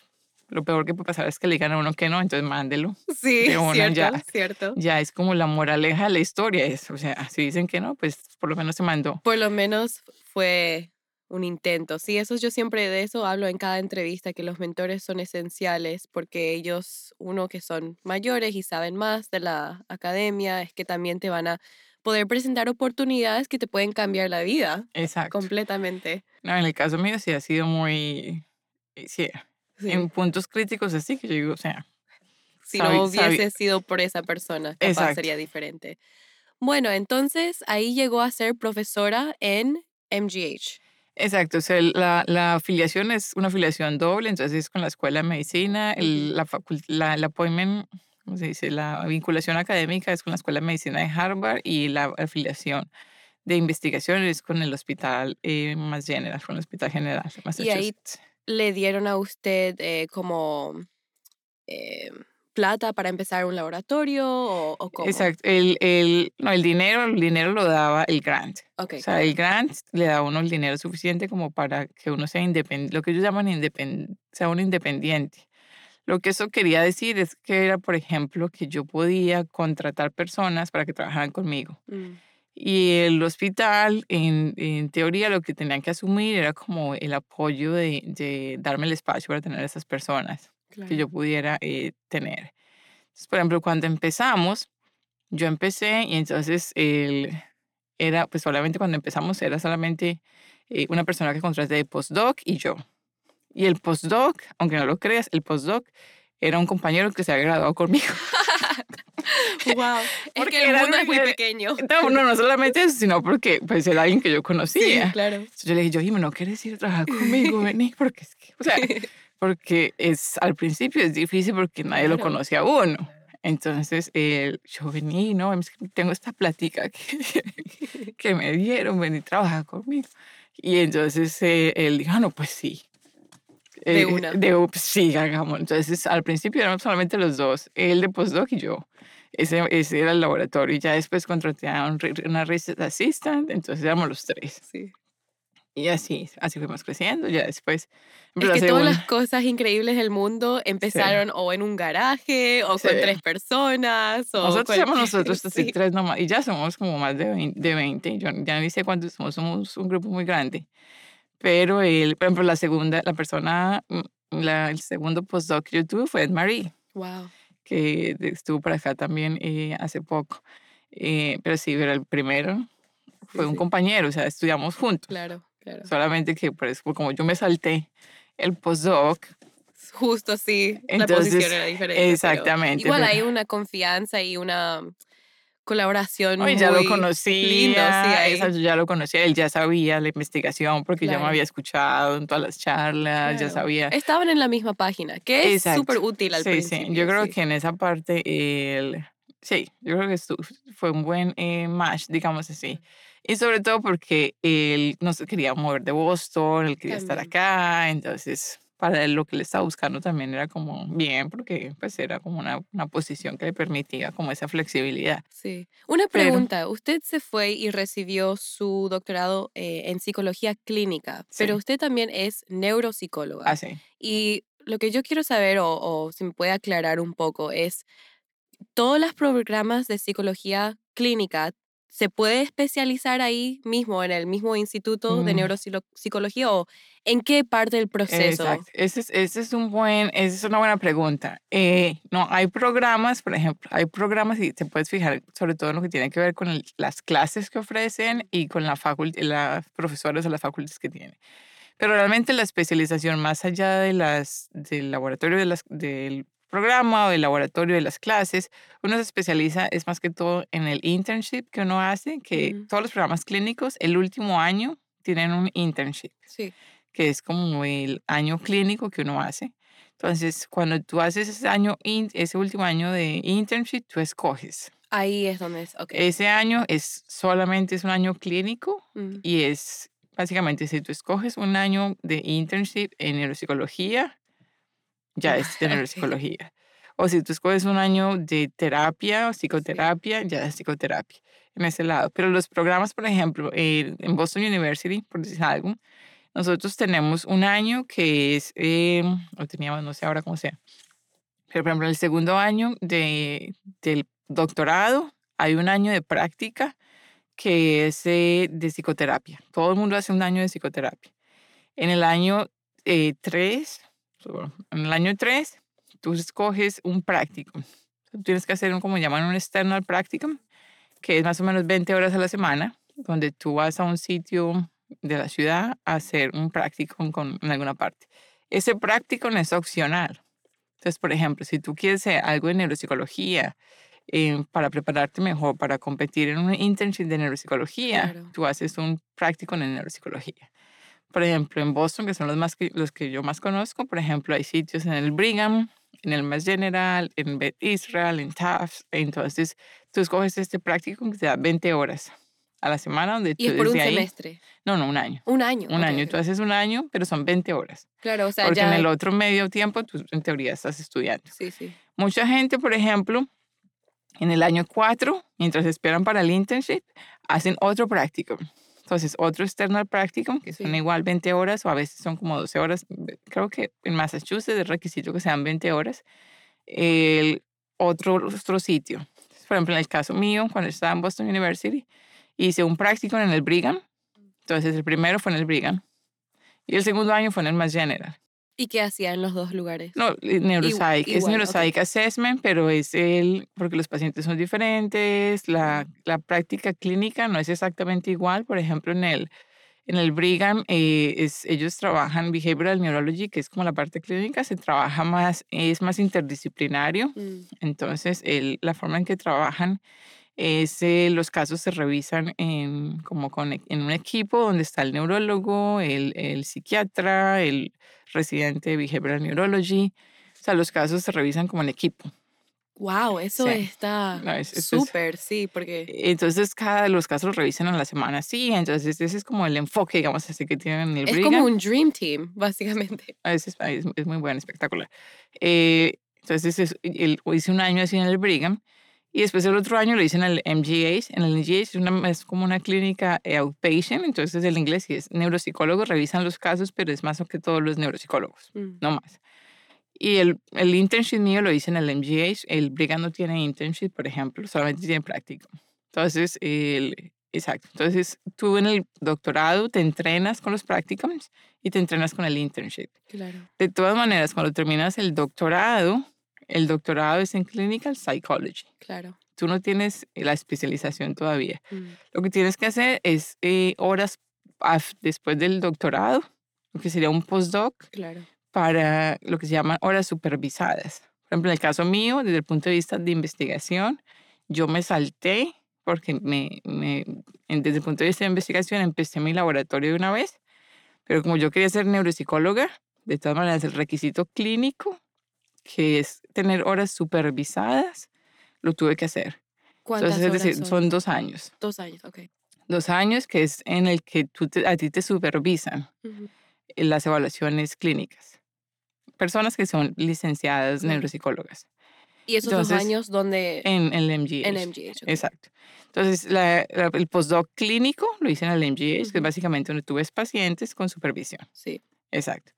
Speaker 2: lo peor que puede pasar es que le digan a uno que no, entonces mándelo.
Speaker 1: Sí, cierto,
Speaker 2: ya.
Speaker 1: cierto.
Speaker 2: Ya es como la moraleja de la historia. Es, o sea, si dicen que no, pues por lo menos se mandó.
Speaker 1: Por lo menos fue un intento. Sí, eso yo siempre de eso hablo en cada entrevista, que los mentores son esenciales porque ellos, uno que son mayores y saben más de la academia, es que también te van a poder presentar oportunidades que te pueden cambiar la vida
Speaker 2: Exacto.
Speaker 1: completamente.
Speaker 2: No, en el caso mío sí ha sido muy... eh, Sí,
Speaker 1: Sí.
Speaker 2: en puntos críticos así que yo digo, o sea,
Speaker 1: si no hubiese sido por esa persona, capaz
Speaker 2: Exacto.
Speaker 1: sería diferente. Bueno, entonces ahí llegó a ser profesora en MGH.
Speaker 2: Exacto. O sea, la, la afiliación es una afiliación doble, entonces es con la Escuela de Medicina, el, la, la, el appointment, ¿cómo se dice? La vinculación académica es con la Escuela de Medicina de Harvard y la afiliación de investigación es con el Hospital eh, más General, con el Hospital General de
Speaker 1: Y ahí
Speaker 2: Massachusetts.
Speaker 1: le dieron a usted eh, como eh, plata para empezar un laboratorio o, o cómo?
Speaker 2: Exacto. El, el, no, el dinero, el dinero lo daba el grant.
Speaker 1: Ok,
Speaker 2: O sea, el grant le da a uno el dinero suficiente como para que uno sea independiente, lo que ellos llaman independ, sea uno independiente. Lo que eso quería decir es que era, por ejemplo, que yo podía contratar personas para que trabajaran conmigo.
Speaker 1: mm,
Speaker 2: Y el hospital, en, en teoría, lo que tenían que asumir era como el apoyo de, de darme el espacio para tener a esas personas que
Speaker 1: claro.
Speaker 2: yo pudiera eh, tener. Entonces, por ejemplo, cuando empezamos, yo empecé y entonces el, era, pues solamente cuando empezamos era solamente eh, una persona que contraté de postdoc y yo. Y el postdoc, aunque no lo creas, el postdoc era un compañero que se había graduado conmigo.
Speaker 1: Wow, es
Speaker 2: Porque
Speaker 1: que el
Speaker 2: era
Speaker 1: mundo es muy pequeño.
Speaker 2: No, no, no solamente eso, sino porque pues era alguien que yo
Speaker 1: Sí,
Speaker 2: conocía.
Speaker 1: claro.
Speaker 2: Entonces yo le dije, yo, Jimmy, ¿no quieres ir a trabajar conmigo? Vení, porque es que, o sea, porque es, al principio es difícil porque nadie lo
Speaker 1: Claro.
Speaker 2: conoce a uno. Entonces, eh, yo vení, no, tengo esta plática que, que me dieron, vení, trabaja conmigo. Y entonces eh, él dijo, ah, no, pues sí.
Speaker 1: De
Speaker 2: Eh,
Speaker 1: una.
Speaker 2: De, pues, sí, hagamos. Entonces, al principio éramos solamente los dos, él de postdoc y yo. Ese, ese era el laboratorio. Y ya después contraté a un una research assistant, entonces éramos los tres.
Speaker 1: Sí.
Speaker 2: Y así, así fuimos creciendo. Ya después,
Speaker 1: Es que todas
Speaker 2: segunda-
Speaker 1: las cosas increíbles del mundo empezaron o en un garaje, o
Speaker 2: Sí.
Speaker 1: con tres personas, o
Speaker 2: nosotros somos nosotros así
Speaker 1: sí.
Speaker 2: tres nomás. Y ya somos como más de 20. De 20. Yo ya ni sé cuántos somos, somos un grupo muy grande. Pero él, por ejemplo, la segunda, la persona, mm, la, el segundo postdoc que yo tuve fue Ed Marie.
Speaker 1: Wow.
Speaker 2: que estuvo por acá también eh, hace poco. Eh, pero sí, pero el primero fue un
Speaker 1: sí.
Speaker 2: compañero, o sea, estudiamos juntos.
Speaker 1: Claro, claro.
Speaker 2: Solamente que por eso, como yo me salté el postdoc,
Speaker 1: Justo sí, la
Speaker 2: Entonces,
Speaker 1: posición era diferente.
Speaker 2: exactamente,
Speaker 1: Igual
Speaker 2: pero-
Speaker 1: hay una confianza y una colaboración
Speaker 2: Oye, ya lo
Speaker 1: muy
Speaker 2: conocía,
Speaker 1: lindo, sí,
Speaker 2: esa yo ya lo conocía, él ya sabía la investigación porque ya me
Speaker 1: Claro.
Speaker 2: había escuchado en todas las charlas, ya
Speaker 1: Claro.
Speaker 2: sabía.
Speaker 1: Estaban en la misma página, que es súper útil al
Speaker 2: sí,
Speaker 1: principio.
Speaker 2: sí, yo creo
Speaker 1: sí.
Speaker 2: que en esa parte, el, sí, yo creo que fue un buen eh, match, digamos así. Y sobre todo porque él no se quería mover de Boston, él quería estar
Speaker 1: También.
Speaker 2: acá, entonces para él lo que le estaba buscando también era como bien, porque pues era como una, una posición que le permitía como esa flexibilidad.
Speaker 1: Sí. Una
Speaker 2: Pero-
Speaker 1: pregunta, usted se fue y recibió su doctorado eh, en psicología clínica, pero
Speaker 2: Sí.
Speaker 1: usted también es neuropsicóloga.
Speaker 2: Así.
Speaker 1: Y lo que yo quiero saber, o, o si me puede aclarar un poco, es, ¿todos los programas de psicología clínica ¿se puede especializar ahí mismo, en el mismo instituto de neuropsicología o en qué parte del proceso?
Speaker 2: Exacto. Ese es, ese es un buen, esa es una buena pregunta. Eh, no, hay programas, por ejemplo, hay programas y te puedes fijar sobre todo en lo que tiene que ver con el- las clases que ofrecen y con la las profesoras o las facultades que tienen. Pero realmente la especialización más allá de las, del laboratorio de las, del programa o del laboratorio de las clases, uno se especializa es más que todo en el internship que uno hace, que todos los programas clínicos el último año tienen un internship
Speaker 1: Sí.
Speaker 2: que es como el año clínico que uno hace. Entonces, cuando tú haces ese año, in- ese último año de internship, tú escoges.
Speaker 1: Ahí es donde es, ok.
Speaker 2: Ese año es solamente es un año clínico
Speaker 1: Mm,
Speaker 2: y es básicamente si tú escoges un año de internship en neuropsicología, ya es de
Speaker 1: Ok.
Speaker 2: neuropsicología. O si tú escoges un año de terapia o psicoterapia, ya es psicoterapia en ese lado. Pero los programas, por ejemplo, eh, en Boston University, por decir algo, nosotros tenemos un año que es, eh, o teníamos, no sé ahora cómo sea, pero por ejemplo, el segundo año de, del doctorado hay un año de práctica que es eh, de psicoterapia. Todo el mundo hace un año de psicoterapia. En el año 3, en el año 3, tú escoges un practicum. Tú tienes que hacer un, como llaman, un external practicum, que es más o menos 20 horas a la semana, donde tú vas a un sitio de la ciudad a hacer un practicum con, en alguna parte. Ese practicum es opcional. Entonces, por ejemplo, si tú quieres hacer algo de neuropsicología eh, para prepararte mejor para competir en un internship de neuropsicología,
Speaker 1: Claro.
Speaker 2: tú haces un practicum en neuropsicología. Por ejemplo, en Boston, que son los, más que, los que yo más conozco, por ejemplo, hay sitios en el Brigham, en el Mass General, en Beth Israel, en Tufts. Entonces, tú escoges este practicum que te da 20 horas a la semana, donde
Speaker 1: Y
Speaker 2: tú
Speaker 1: es por un
Speaker 2: ahí-
Speaker 1: semestre.
Speaker 2: No, no, un año.
Speaker 1: Un año.
Speaker 2: Un
Speaker 1: ok,
Speaker 2: año.
Speaker 1: ok.
Speaker 2: Tú haces un año, pero son 20 horas.
Speaker 1: Claro, o sea,
Speaker 2: Porque
Speaker 1: ya.
Speaker 2: en el otro medio tiempo, tú en teoría estás estudiando.
Speaker 1: Sí, sí.
Speaker 2: Mucha gente, por ejemplo, en el año 4, mientras esperan para el internship, hacen otro practicum. Entonces, otro external practicum, que son
Speaker 1: Sí.
Speaker 2: igual 20 horas o a veces son como 12 horas. Creo que en Massachusetts es requisito que sean 20 horas. El otro, otro sitio. Por ejemplo, en el caso mío, cuando estaba en Boston University, hice un practicum en el Brigham. Entonces, el primero fue en el Brigham. Y el segundo año fue en el Mass General.
Speaker 1: ¿Y qué hacía en los dos lugares?
Speaker 2: No, eh, neuropsych. es neuropsych assessment, pero es el, porque los pacientes son diferentes, la, la práctica clínica no es exactamente igual. Por ejemplo, en el, en el Brigham, eh, es, ellos trabajan behavioral neurology, que es como la parte clínica, se trabaja más, es más interdisciplinario.
Speaker 1: Mm,
Speaker 2: Entonces, el- la forma en que trabajan es, eh, los casos se revisan en, como con, e- en un equipo donde está el neurólogo, el, el psiquiatra, el residente de Behavioral Neurology. O sea, los casos se revisan como en equipo.
Speaker 1: Wow, eso
Speaker 2: Sí.
Speaker 1: está
Speaker 2: No, es- es- es-
Speaker 1: súper, sí, porque
Speaker 2: Entonces, cada los casos los revisan en la semana. Sí, entonces ese es como el enfoque, digamos, así que tienen en el
Speaker 1: es
Speaker 2: Brigham.
Speaker 1: como un dream team, básicamente.
Speaker 2: A veces es, es muy bueno, espectacular. Eh, entonces, es- el- hice un año así en el Brigham y después el otro año lo hice en el MGH. En el MGH es, una, es como una clínica eh, outpatient, entonces el inglés sí es neuropsicólogos, revisan los casos, pero es más que todos los neuropsicólogos,
Speaker 1: Mm,
Speaker 2: no más. Y el, el internship mío lo hice en el MGH. El Brigham no tiene internship, por ejemplo, solamente tiene práctico. Entonces, el, exacto. Entonces, tú en el doctorado te entrenas con los practicums y te entrenas con el internship.
Speaker 1: Claro.
Speaker 2: De todas maneras, cuando terminas el doctorado, el doctorado es en clinical psychology.
Speaker 1: Claro.
Speaker 2: Tú no tienes la especialización todavía.
Speaker 1: Mm,
Speaker 2: Lo que tienes que hacer es eh, horas después del doctorado, lo que sería un postdoc,
Speaker 1: claro.
Speaker 2: para lo que se llaman horas supervisadas. Por ejemplo, en el caso mío, desde el punto de vista de investigación, yo me salté porque me, desde el punto de vista de investigación empecé mi laboratorio de una vez, pero como yo quería ser neuropsicóloga, de todas maneras el requisito clínico, que es tener horas supervisadas, lo tuve que hacer.
Speaker 1: ¿Cuántas
Speaker 2: Entonces, es decir, son dos años.
Speaker 1: Dos años, ok.
Speaker 2: Dos años que es en el que tú te- a ti te supervisan las evaluaciones clínicas. Personas que son licenciadas neuropsicólogas
Speaker 1: Y esos dos años donde...
Speaker 2: en, en el MGH.
Speaker 1: En MGH. ok.
Speaker 2: Exacto. Entonces, la- la- el postdoc clínico lo hice en el MGH, que es básicamente donde tú ves pacientes con supervisión.
Speaker 1: Sí.
Speaker 2: Exacto.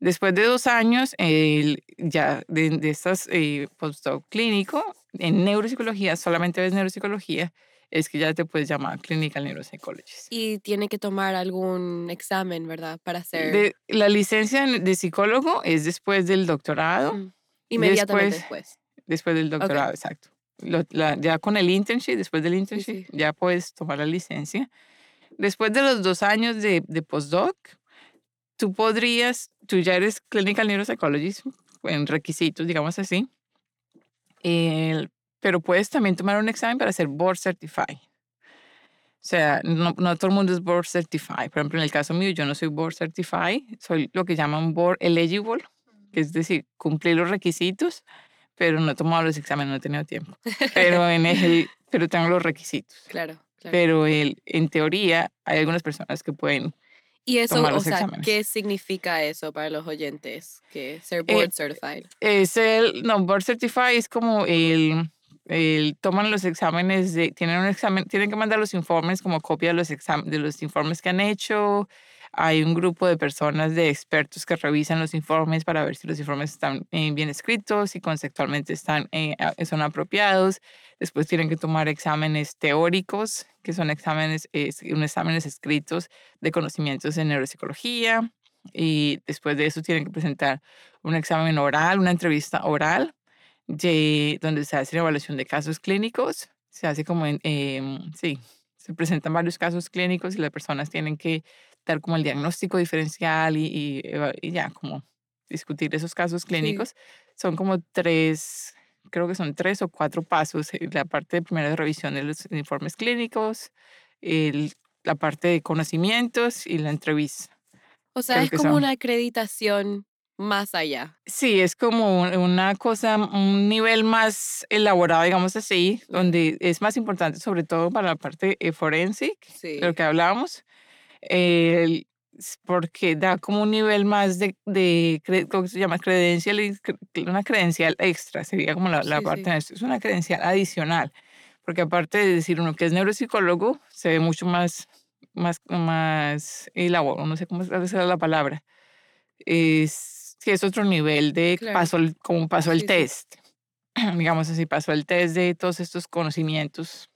Speaker 2: Después de dos años, el- ya de, de estas eh, postdoc clínico, en neuropsicología, solamente ves neuropsicología, es que ya te puedes llamar Clinical Neuropsychologist.
Speaker 1: Y tiene que tomar algún examen, ¿verdad? Para hacer...
Speaker 2: De, la licencia de psicólogo es después del doctorado.
Speaker 1: Mm, Inmediatamente después.
Speaker 2: Después, del doctorado, exacto. ya con el internship, después del internship, ya puedes tomar la licencia. Después de los dos años de, de postdoc, tú podrías, tú ya eres clinical neuropsychologist en requisitos, digamos así, pero puedes también tomar un examen para ser board certified. O sea, no, no, todo el mundo es board certified. Por ejemplo, en el caso mío, yo no soy board certified, soy lo que llaman board eligible, que es decir, cumplir los requisitos, pero no he tomado los exámenes, no he tenido tiempo. Pero, en el, pero tengo los requisitos.
Speaker 1: Claro. claro.
Speaker 2: Pero el, en teoría, hay algunas personas que pueden
Speaker 1: y eso, o sea, ¿qué significa eso para los oyentes? Que ser eh, board certified.
Speaker 2: Es el, no, board certified es como el, el, toman los exámenes, de, tienen un examen, tienen que mandar los informes como copia de los, de los informes que han hecho, hay un grupo de personas, de expertos que revisan los informes para ver si los informes están eh, bien escritos, si conceptualmente están, eh, son apropiados. Después tienen que tomar exámenes teóricos, que son exámenes, unos exámenes escritos de conocimientos en neuropsicología. Y después de eso tienen que presentar un examen oral, una entrevista oral, de, donde se hace la evaluación de casos clínicos. Se hace como em, sí, se presentan varios casos clínicos y las personas tienen que dar como el diagnóstico diferencial y, y, ya, como discutir esos casos clínicos. Son como tres, creo que son tres o cuatro pasos. Eh, la parte de primera revisión de los informes clínicos, el, la parte de conocimientos y la entrevista.
Speaker 1: O sea, es como una acreditación más allá.
Speaker 2: Sí, es como una cosa, un nivel más elaborado, digamos así, donde es más importante, sobre todo para la parte eh, forensic, de lo que hablábamos, porque da como un nivel más de, de ¿cómo se llama? Credencial, una credencial extra, sería como la, la parte de esto, es una credencial adicional, porque aparte de decir uno que es neuropsicólogo, se ve mucho más, más, más elaborado, no sé cómo es la palabra, es, que es otro nivel de paso, como pasó el test, digamos así, pasó el test de todos estos conocimientos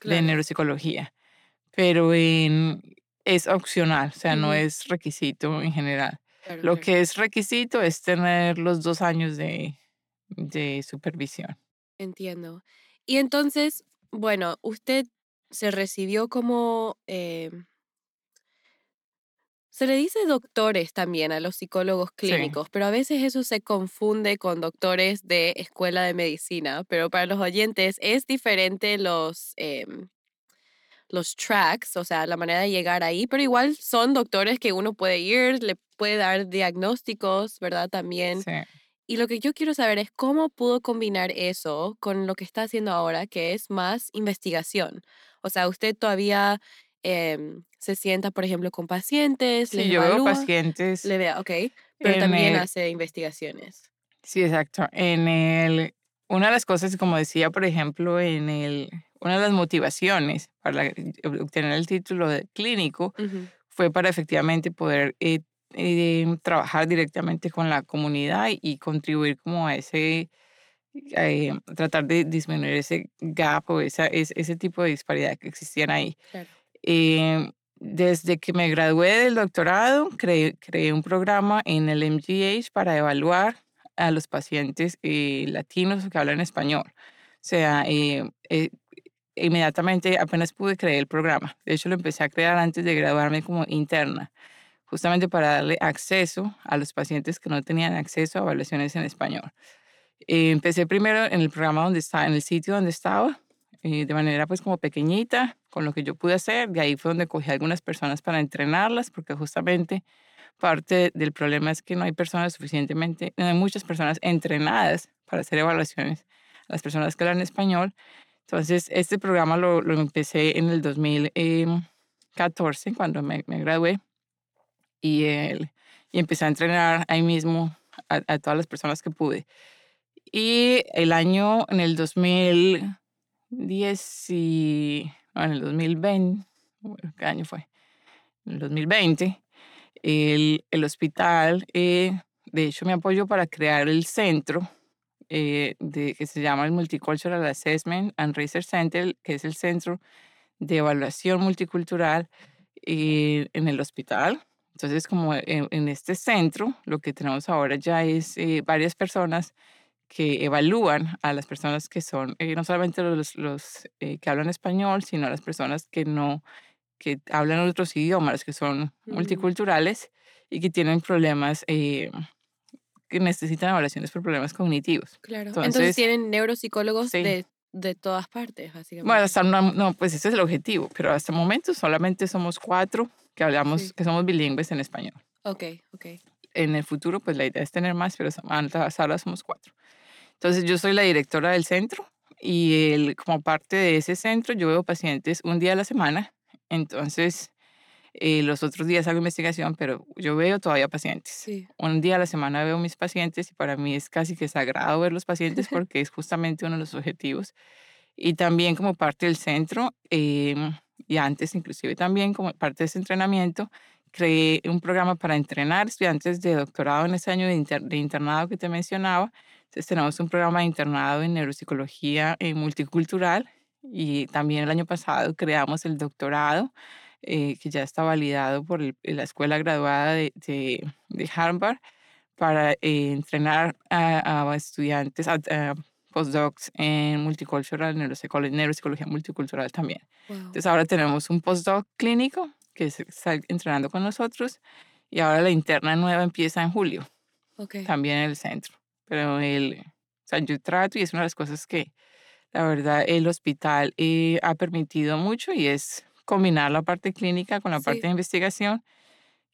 Speaker 2: de neuropsicología pero en, es opcional, o sea, no es requisito en general. Lo que es requisito es tener los dos años de, de supervisión.
Speaker 1: Entiendo. Y entonces, bueno, usted se recibió como... Eh, se le dice doctores también a los psicólogos clínicos, pero a veces eso se confunde con doctores de escuela de medicina, pero para los oyentes es diferente los, em, los tracks, o sea, la manera de llegar ahí, pero igual son doctores que uno puede ir, le puede dar diagnósticos, ¿verdad? También. Sí. Y lo que yo quiero saber es cómo pudo combinar eso con lo que está haciendo ahora, que es más investigación. O sea, usted todavía em, se sienta, por ejemplo, con pacientes.
Speaker 2: Sí, yo veo pacientes.
Speaker 1: Le vea, ok. Pero también hace investigaciones.
Speaker 2: Sí, exacto. En el, una de las cosas, como decía, por ejemplo, en el, una de las motivaciones para obtener el título de clínico fue para efectivamente poder eh, eh, trabajar directamente con la comunidad y, contribuir como a ese, eh, tratar de disminuir ese gap o esa, ese, tipo de disparidad que existían ahí. desde que me gradué del doctorado, creé, creé, un programa en el MGH para evaluar a los pacientes latinos que hablan español. O sea, inmediatamente apenas pude crear el programa. De hecho, lo empecé a crear antes de graduarme como interna, justamente para darle acceso a los pacientes que no tenían acceso a evaluaciones en español. Eh, empecé primero en el programa donde estaba, en el sitio donde estaba, eh, de manera pues como pequeñita, con lo que yo pude hacer. De ahí fue donde cogí algunas personas para entrenarlas, porque justamente parte del problema es que no hay personas suficientemente, no hay muchas personas entrenadas para hacer evaluaciones las personas que hablan español. Entonces, este programa lo, lo empecé en el 2014, cuando me, me gradué, y, el, y empecé a entrenar ahí mismo a, todas las personas que pude. Y el año, en el 2010 y, en el 2020, ¿qué año fue? En el 2020, el, el hospital, eh, de hecho, me apoyó para crear el centro eh, de, que se llama el Multicultural Assessment and Research Center, que es el centro de evaluación multicultural eh, en el hospital. Entonces, como en, este centro, lo que tenemos ahora ya es eh, varias personas que evalúan a las personas que son, no solamente los, los que hablan español, sino las personas que no, que hablan otros idiomas, que son multiculturales y que tienen problemas que necesitan evaluaciones por problemas cognitivos.
Speaker 1: Claro. Entonces, tienen neuropsicólogos de, de, todas partes, básicamente.
Speaker 2: Bueno, hasta no, pues ese es el objetivo, pero hasta el momento solamente somos cuatro que hablamos, que somos bilingües en español.
Speaker 1: Ok, ok.
Speaker 2: En el futuro, pues la idea es tener más, pero ahora somos cuatro. Entonces, yo soy la directora del centro y el, como parte de ese centro, yo veo pacientes un día a la semana. Entonces, eh, los otros días hago investigación, pero yo veo todavía pacientes. Un día a la semana veo mis pacientes y para mí es casi que sagrado ver los pacientes porque es justamente uno de los objetivos. Y también como parte del centro, em, y antes inclusive también como parte de ese entrenamiento, creé un programa para entrenar estudiantes de doctorado en ese año de, de internado que te mencionaba. Entonces tenemos un programa de internado en neuropsicología eh, multicultural y también el año pasado creamos el doctorado eh, que ya está validado por la escuela graduada de, de, Harvard para eh, entrenar a, estudiantes, a, postdocs en multicultural, neuropsicología, neuropsicología multicultural también. Entonces ahora tenemos un postdoc clínico que está entrenando con nosotros y ahora la interna nueva empieza en julio, también en el centro. Pero el, o sea, yo trato y es una de las cosas que la verdad el hospital eh, ha permitido mucho y es combinar la parte clínica con la parte de investigación.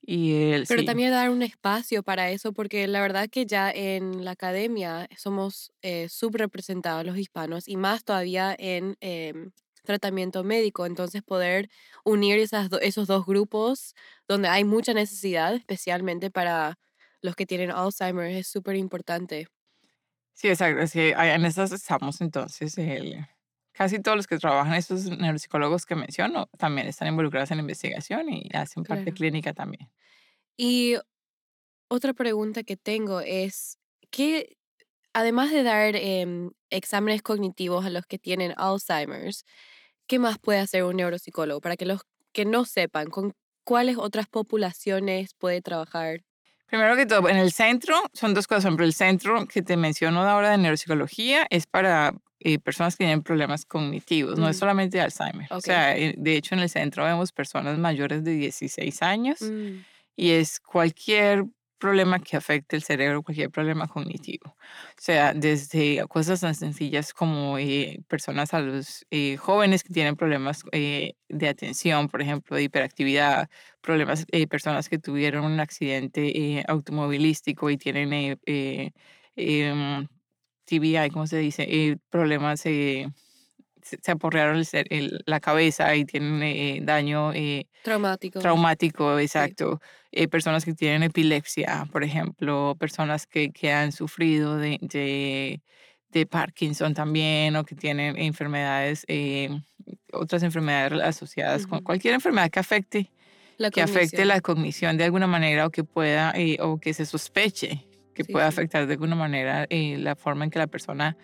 Speaker 2: Y el,
Speaker 1: Pero también dar un espacio para eso, porque la verdad que ya en la academia somos eh, subrepresentados los hispanos y más todavía en em, tratamiento médico. Entonces poder unir esas esos dos grupos donde hay mucha necesidad, especialmente para los que tienen Alzheimer, es súper importante.
Speaker 2: Sí, exacto. en esas estamos entonces. Casi todos los que trabajan, estos neuropsicólogos que menciono, también están involucrados en la investigación y hacen parte clínica también.
Speaker 1: Y otra pregunta que tengo es, ¿qué, además de dar em, exámenes cognitivos a los que tienen Alzheimer's, ¿qué más puede hacer un neuropsicólogo para que los que no sepan con cuáles otras poblaciones puede trabajar?
Speaker 2: Primero que todo, en el centro son dos cosas. Por el centro que te menciono ahora de neuropsicología es para eh, personas que tienen problemas cognitivos, no es mm. solamente Alzheimer. O sea, eh, de hecho en el centro vemos personas mayores de 16 años mm. y es cualquier problema que afecte el cerebro, cualquier problema cognitivo. O sea, desde cosas tan sencillas como eh, personas a los jóvenes que tienen problemas de atención, por ejemplo, de hiperactividad, problemas, personas que tuvieron un accidente automovilístico y tienen em, TBI, ¿cómo se dice? Eh, problemas, eh, se, aporrearon la cabeza y tienen eh, daño
Speaker 1: traumático.
Speaker 2: Traumático, exacto. personas que tienen epilepsia, por ejemplo, personas que, que han sufrido de, de, de, Parkinson también o que tienen enfermedades, otras enfermedades asociadas con cualquier enfermedad que afecte. que afecte la cognición de alguna manera o que pueda o que se sospeche que puede afectar de alguna manera eh, la forma en que la persona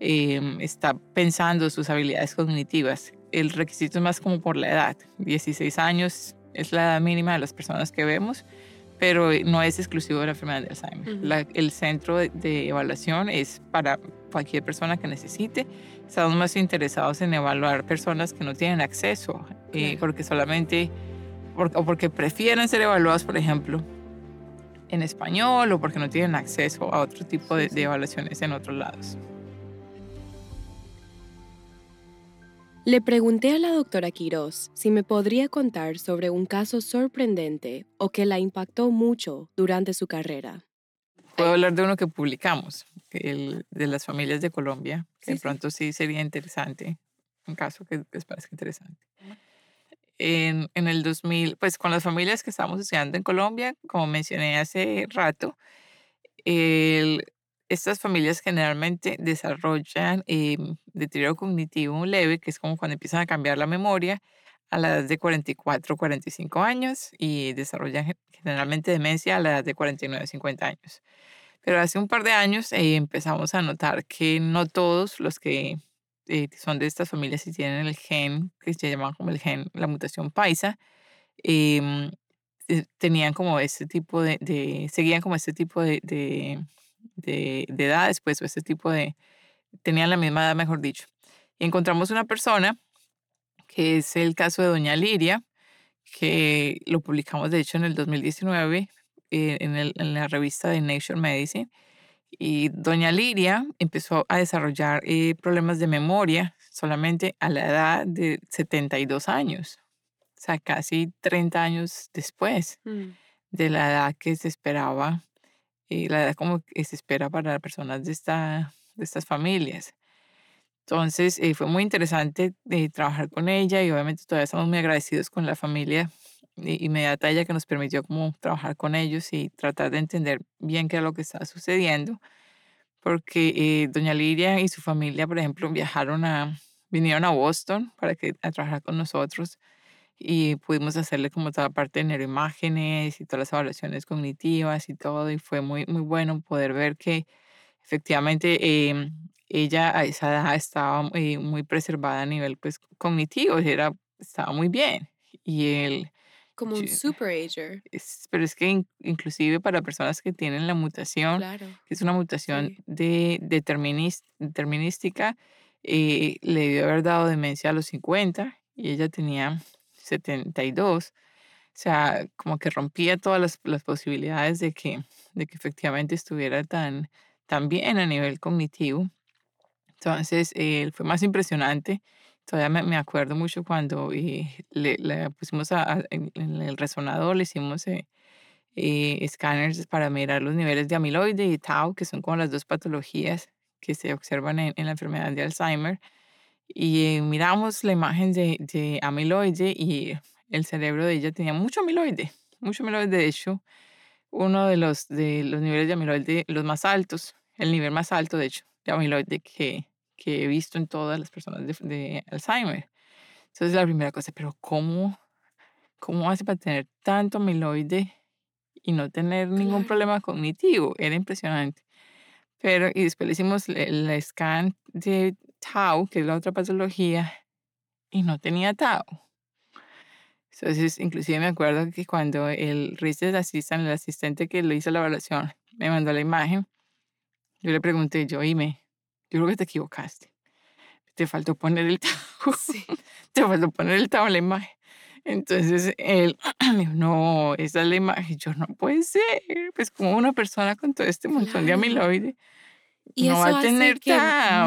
Speaker 2: em, está pensando sus habilidades cognitivas. El requisito es más como por la edad. 16 años es la edad mínima de las personas que vemos, pero no es exclusivo de la enfermedad de Alzheimer. el centro de, evaluación es para cualquier persona que necesite. Estamos más interesados en evaluar personas que no tienen acceso, eh, porque solamente, o porque prefieren ser evaluados, por ejemplo, en español o porque no tienen acceso a otro tipo de, evaluaciones en otros lados.
Speaker 1: Le pregunté a la doctora Quiroz si me podría contar sobre un caso sorprendente o que la impactó mucho durante su carrera.
Speaker 2: Puedo hablar de uno que publicamos, el de las familias de Colombia, que de pronto sí sería interesante, un caso que les parece interesante en, en, el 2000, pues con las familias que estamos estudiando en Colombia, como mencioné hace rato, el, estas familias generalmente desarrollan eh, deterioro cognitivo leve, que es como cuando empiezan a cambiar la memoria a la edad de 44 45 años y desarrollan generalmente demencia a la edad de 49 50 años. Pero hace un par de años eh, empezamos a notar que no todos los que eh, son de estas familias y tienen el gen, que se llama como el gen, la mutación paisa, em, eh, tenían como este tipo de, de, seguían como este tipo de, de, de, de edades, pues, o este tipo de, tenían la misma edad, mejor dicho. Y encontramos una persona, que es el caso de Doña Liria, que lo publicamos de hecho en el 2019 eh, en, el, en, la revista de Nature Medicine. Y doña Liria empezó a desarrollar eh, problemas de memoria solamente a la edad de 72 años, o sea, casi 30 años después mm. de la edad que se esperaba, y la edad como que se espera para las personas de, esta, de estas familias. Entonces eh, fue muy interesante eh, trabajar con ella y obviamente todavía estamos muy agradecidos con la familia inmediata ella que nos permitió como trabajar con ellos y tratar de entender bien qué era lo que estaba sucediendo. Porque eh, doña Lidia y su familia, por ejemplo, viajaron a, vinieron a Boston para que, a trabajar con nosotros y pudimos hacerle como toda parte de neuroimágenes y todas las evaluaciones cognitivas y todo y fue muy, muy bueno poder ver que efectivamente em, ella a esa edad estaba muy, muy preservada a nivel pues cognitivo, era, estaba muy bien. Y él...
Speaker 1: Como un superager.
Speaker 2: pero es que inclusive para personas que tienen la mutación, que es una mutación de, determinística, eh, le debió haber dado demencia a los 50 y ella tenía 72. O sea, como que rompía todas las, las posibilidades de que, de que efectivamente estuviera tan, tan bien a nivel cognitivo. Entonces, eh, fue más impresionante. Todavía me, acuerdo mucho cuando eh, le, pusimos a, en, el resonador, le hicimos eh, escáneres para mirar los niveles de amiloide y tau, que son como las dos patologías que se observan en, la enfermedad de Alzheimer. Y miramos la imagen de, de amiloide y el cerebro de ella tenía mucho amiloide, mucho amiloide. De hecho, uno de los, de los niveles de amiloide, los más altos, el nivel más alto, de hecho, de amiloide que, que he visto en todas las personas de, Alzheimer. Entonces la primera cosa, pero ¿cómo, cómo hace para tener tanto amiloide y no tener ningún problema cognitivo? Era impresionante. Pero, y después le hicimos el, scan de tau, que es la otra patología, y no tenía tau. Entonces, inclusive me acuerdo que cuando el research assistant, el asistente que le hizo la evaluación, me mandó la imagen, yo le pregunté, yo, me yo creo que te equivocaste. Te faltó poner el tau. Sí. te faltó poner el tau en la imagen. Entonces él me dijo, no, esa es la imagen. Yo, no puede ser. Pues como una persona con todo este montón de amiloide
Speaker 1: y no va a tener que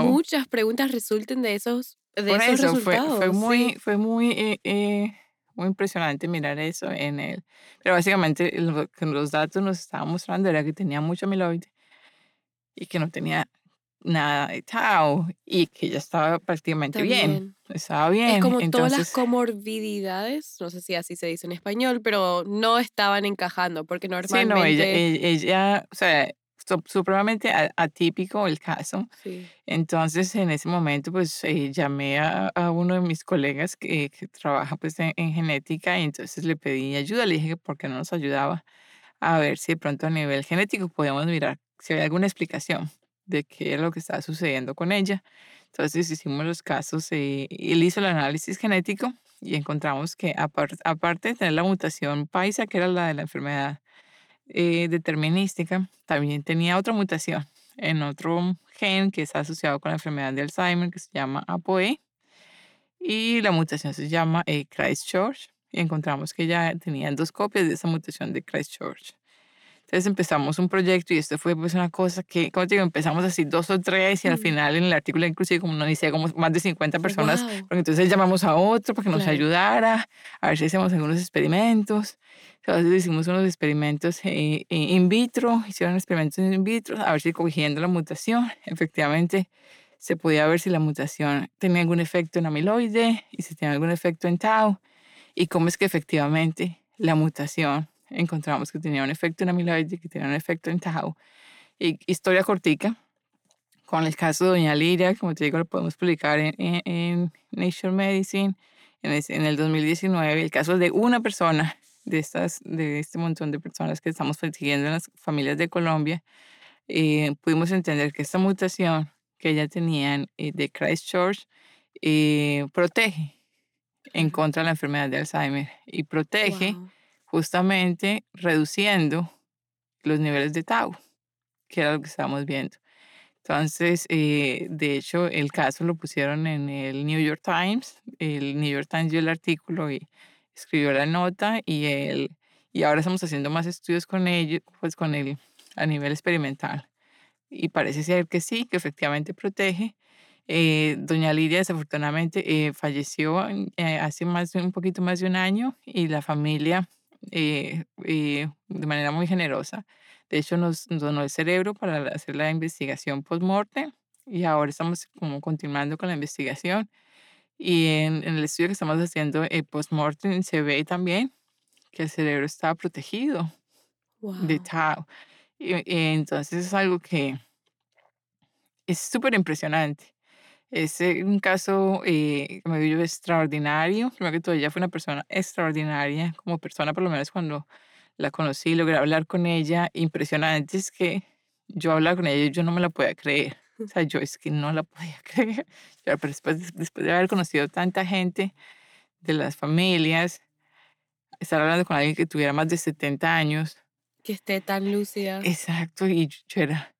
Speaker 1: muchas preguntas resulten de esos, de Por esos eso
Speaker 2: resultados. Fue, fue muy, fue muy, eh, eh, muy impresionante mirar eso en él. Pero básicamente lo que los datos nos estaban mostrando era que tenía mucho amiloide y que no tenía nada de tau y que ya estaba prácticamente bien. Estaba bien.
Speaker 1: Es como todas las comorbilidades, no sé si así se dice en español, pero no estaban encajando porque normalmente... Sí, no,
Speaker 2: ella, ella, o sea, supremamente atípico el caso. Sí. Entonces, en ese momento, pues eh, llamé a, a, uno de mis colegas que, que trabaja pues en, en, genética y entonces le pedí ayuda, le dije que por qué no nos ayudaba a ver si de pronto a nivel genético podíamos mirar si había alguna explicación de qué era lo que estaba sucediendo con ella. Entonces hicimos los casos eh, él hizo el análisis genético y encontramos que aparte de tener la mutación paisa, que era la de la enfermedad eh, determinística, también tenía otra mutación en otro gen que está asociado con la enfermedad de Alzheimer que se llama ApoE y la mutación se llama eh, Christchurch y encontramos que ya tenían dos copias de esa mutación de Christchurch. Entonces empezamos un proyecto y esto fue pues una cosa que, como te digo, empezamos así dos o tres y al final en el artículo inclusive como no dice como más de 50 personas, porque entonces llamamos a otro para que nos ayudara, a ver si hacemos algunos experimentos. Entonces hicimos unos experimentos eh, eh, in vitro, hicieron experimentos in vitro, a ver si cogiendo la mutación, efectivamente se podía ver si la mutación tenía algún efecto en amiloide y si tenía algún efecto en tau. Y cómo es que efectivamente la mutación encontramos que tenía un efecto en amiloide, que tenía un efecto en tau. Y historia cortica, con el caso de Doña Liria, como te digo, lo podemos publicar en, en, Nature Medicine en, en, el 2019. El caso es de una persona de, estas, de este montón de personas que estamos persiguiendo en las familias de Colombia. eh, pudimos entender que esta mutación que ella tenía eh, de Christchurch eh, protege en contra de la enfermedad de Alzheimer y protege justamente reduciendo los niveles de tau, que era lo que estábamos viendo. Entonces, eh, de hecho, el caso lo pusieron en el New York Times. El New York Times dio el artículo y escribió la nota y, el, y ahora estamos haciendo más estudios con ellos, pues con él a nivel experimental. Y parece ser que sí, que efectivamente protege. Eh, doña Lidia desafortunadamente eh, falleció hace más, un poquito más de un año y la familia de manera muy generosa de hecho, nos donó el cerebro para hacer la investigación post-morte y ahora estamos como continuando con la investigación. Y en, el estudio que estamos haciendo eh, post-mortem se ve también que el cerebro está protegido de tau. Y, entonces es algo que es súper impresionante. Es eh, un caso eh, que me vio extraordinario. Primero que todo, ella fue una persona extraordinaria, como persona, por lo menos cuando la conocí, logré hablar con ella. Impresionante es que yo hablaba con ella y yo no me la podía creer. O sea, yo es que no la podía creer. Pero después, después de haber conocido tanta gente de las familias, estar hablando con alguien que tuviera más de 70 años.
Speaker 1: Que esté tan lúcida.
Speaker 2: Exacto, y yo era,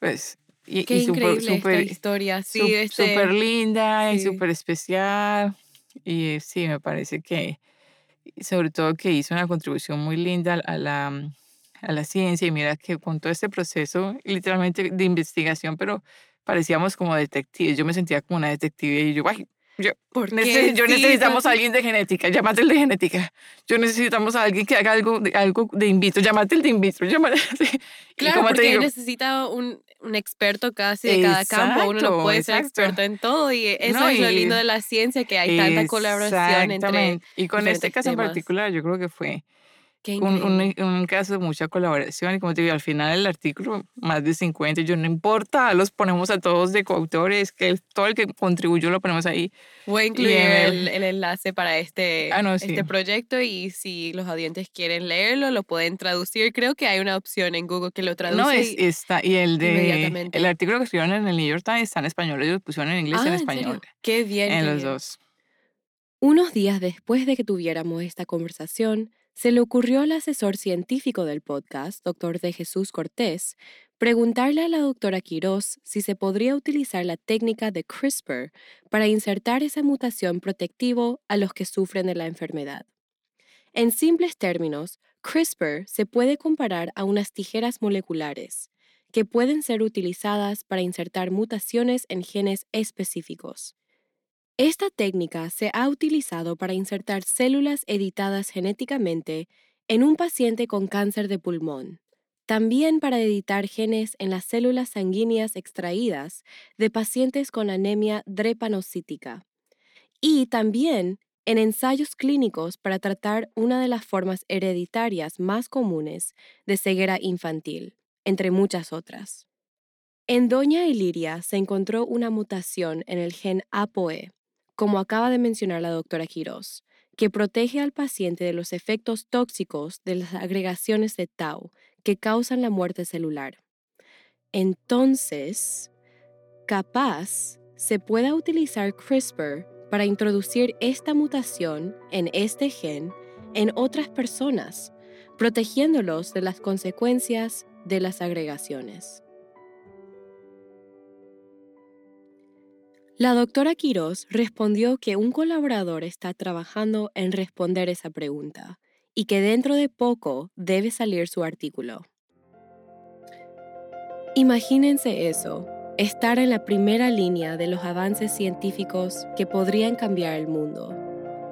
Speaker 2: pues... Y,
Speaker 1: Qué increíble esta historia, sí.
Speaker 2: Súper este linda y súper especial. Y eh, sí, me parece que sobre todo que hizo una contribución muy linda a la, mm, a la ciencia y mira que con todo este proceso literalmente de investigación, pero parecíamos como detectives. Yo me sentía como una detective y yo, ay, yo, ¿Por qué? yo necesitamos a alguien de genética, llámate el de genética. Yo necesitamos a alguien que haga algo de, algo de in vitro, llámate el de in vitro. Llámate,
Speaker 1: claro, porque necesita un, un, experto casi de cada campo. Uno no puede ser experto en todo y eso es lo lindo de la ciencia, que hay tanta colaboración entre
Speaker 2: Y con este caso en particular, yo creo que fue un, un, caso de mucha colaboración y como te digo, al final del artículo, más de 50, yo no importa, los ponemos a todos de coautores, que todo el que contribuyó lo ponemos ahí.
Speaker 1: Voy a incluir el, el, enlace para este, ah, este proyecto y si los audientes quieren leerlo, lo pueden traducir. Creo que hay una opción en Google que lo traduce. No,
Speaker 2: es, está, y el de el artículo que escribieron en el New York Times está en español, ellos lo pusieron en inglés y en ah, español.
Speaker 1: Qué bien.
Speaker 2: En los dos.
Speaker 1: Unos días después de que tuviéramos esta conversación, se le ocurrió al asesor científico del podcast, doctor de Jesús Cortés, preguntarle a la doctora Quirós si se podría utilizar la técnica de CRISPR para insertar esa mutación protectivo a los que sufren de la enfermedad. En simples términos, CRISPR se puede comparar a unas tijeras moleculares que pueden ser utilizadas para insertar mutaciones en genes específicos. Esta técnica se ha utilizado para insertar células editadas genéticamente en un paciente con cáncer de pulmón, también para editar genes en las células sanguíneas extraídas de pacientes con anemia drepanocítica, y también en ensayos clínicos para tratar una de las formas hereditarias más comunes de ceguera infantil, entre muchas otras. En Doña Iliria se encontró una mutación en el gen ApoE, como acaba de mencionar la doctora Quiroz, que protege al paciente de los efectos tóxicos de las agregaciones de tau que causan la muerte celular. Entonces, capaz se pueda utilizar CRISPR para introducir esta mutación en este gen en otras personas, protegiéndolos de las consecuencias de las agregaciones. La doctora Quiroz respondió que un colaborador está trabajando en responder esa pregunta y que dentro de poco debe salir su artículo. Imagínense eso, estar en la primera línea de los avances científicos que podrían cambiar el mundo.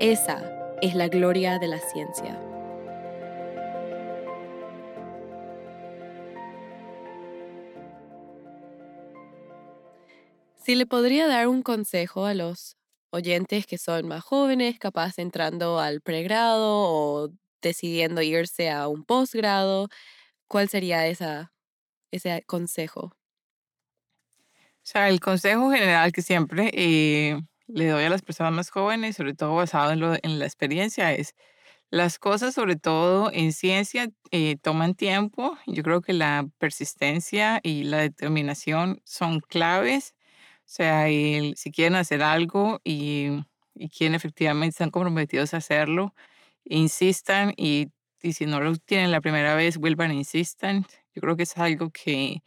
Speaker 1: Esa es la gloria de la ciencia. Si le podría dar un consejo a los oyentes que son más jóvenes, capaz entrando al pregrado o decidiendo irse a un posgrado, ¿cuál sería esa, ese consejo?
Speaker 2: O sea, el consejo general que siempre eh, le doy a las personas más jóvenes, sobre todo basado en, lo, en la experiencia, es Las cosas, sobre todo en ciencia, eh, toman tiempo. Yo creo que la persistencia y la determinación son claves. O sea, si quieren hacer algo y, y quieren efectivamente están comprometidos a hacerlo, insistan y, y, si no lo tienen la primera vez, vuelvan e insistan. Yo creo que es algo que,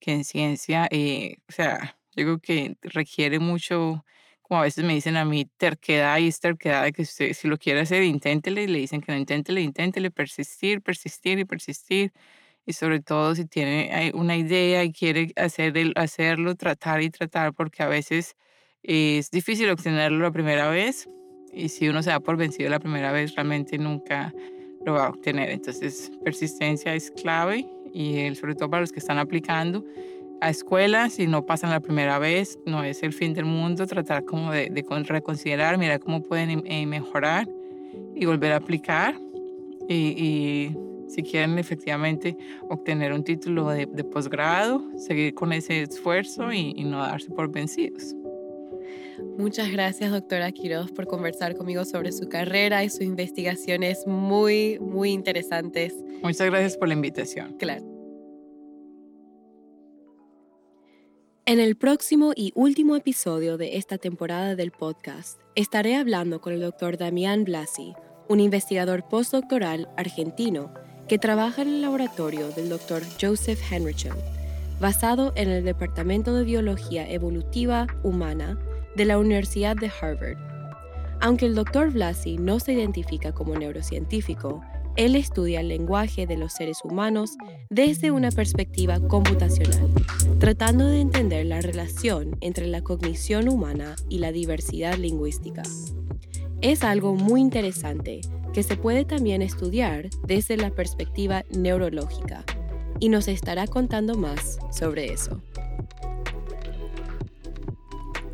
Speaker 2: que en ciencia, eh, o sea, yo creo que requiere mucho como a veces me dicen a mí, terquedad y es terquedad de que usted, si lo quiere hacer, inténtele, y le dicen que no inténtele, inténtele, persistir, persistir y persistir. Y sobre todo si tiene una idea y quiere hacer hacerlo, tratar y tratar, porque a veces es difícil obtenerlo la primera vez. Y si uno se da por vencido la primera vez, realmente nunca lo va a obtener. Entonces, persistencia es clave y sobre todo para los que están aplicando a escuela, si no pasan la primera vez, no es el fin del mundo, tratar como de, reconsiderar, mirar cómo pueden eh, mejorar y volver a aplicar. Y, si quieren efectivamente obtener un título de, posgrado, seguir con ese esfuerzo y, y, no darse por vencidos.
Speaker 1: Muchas gracias, doctora Quiroz, por conversar conmigo sobre su carrera y sus investigaciones muy, muy interesantes.
Speaker 2: Muchas gracias por la invitación.
Speaker 1: Claro. En el próximo y último episodio de esta temporada del podcast, estaré hablando con el doctor Damián Blasi, un investigador postdoctoral argentino que trabaja en el laboratorio del doctor Joseph Henricham, basado en el Departamento de Biología Evolutiva Humana de la Universidad de Harvard. Aunque el doctor Blasi no se identifica como neurocientífico, él estudia el lenguaje de los seres humanos desde una perspectiva computacional, tratando de entender la relación entre la cognición humana y la diversidad lingüística. Es algo muy interesante que se puede también estudiar desde la perspectiva neurológica, y nos estará contando más sobre eso.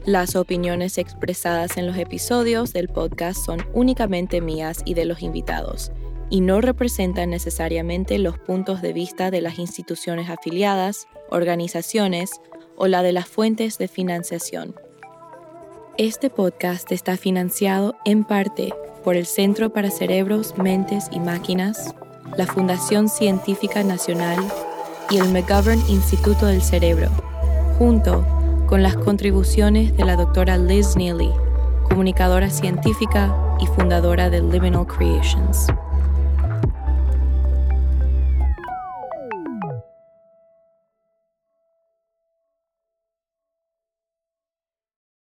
Speaker 1: Las opiniones expresadas en los episodios del podcast son únicamente mías y de los invitados y no representan necesariamente los puntos de vista de las instituciones afiliadas, organizaciones o la de las fuentes de financiación. Este podcast está financiado en parte por el Centro para Cerebros, Mentes y Máquinas, la Fundación Científica Nacional y el McGovern Instituto del Cerebro, junto con las contribuciones de la doctora Liz Neely, comunicadora científica y fundadora de Liminal Creations.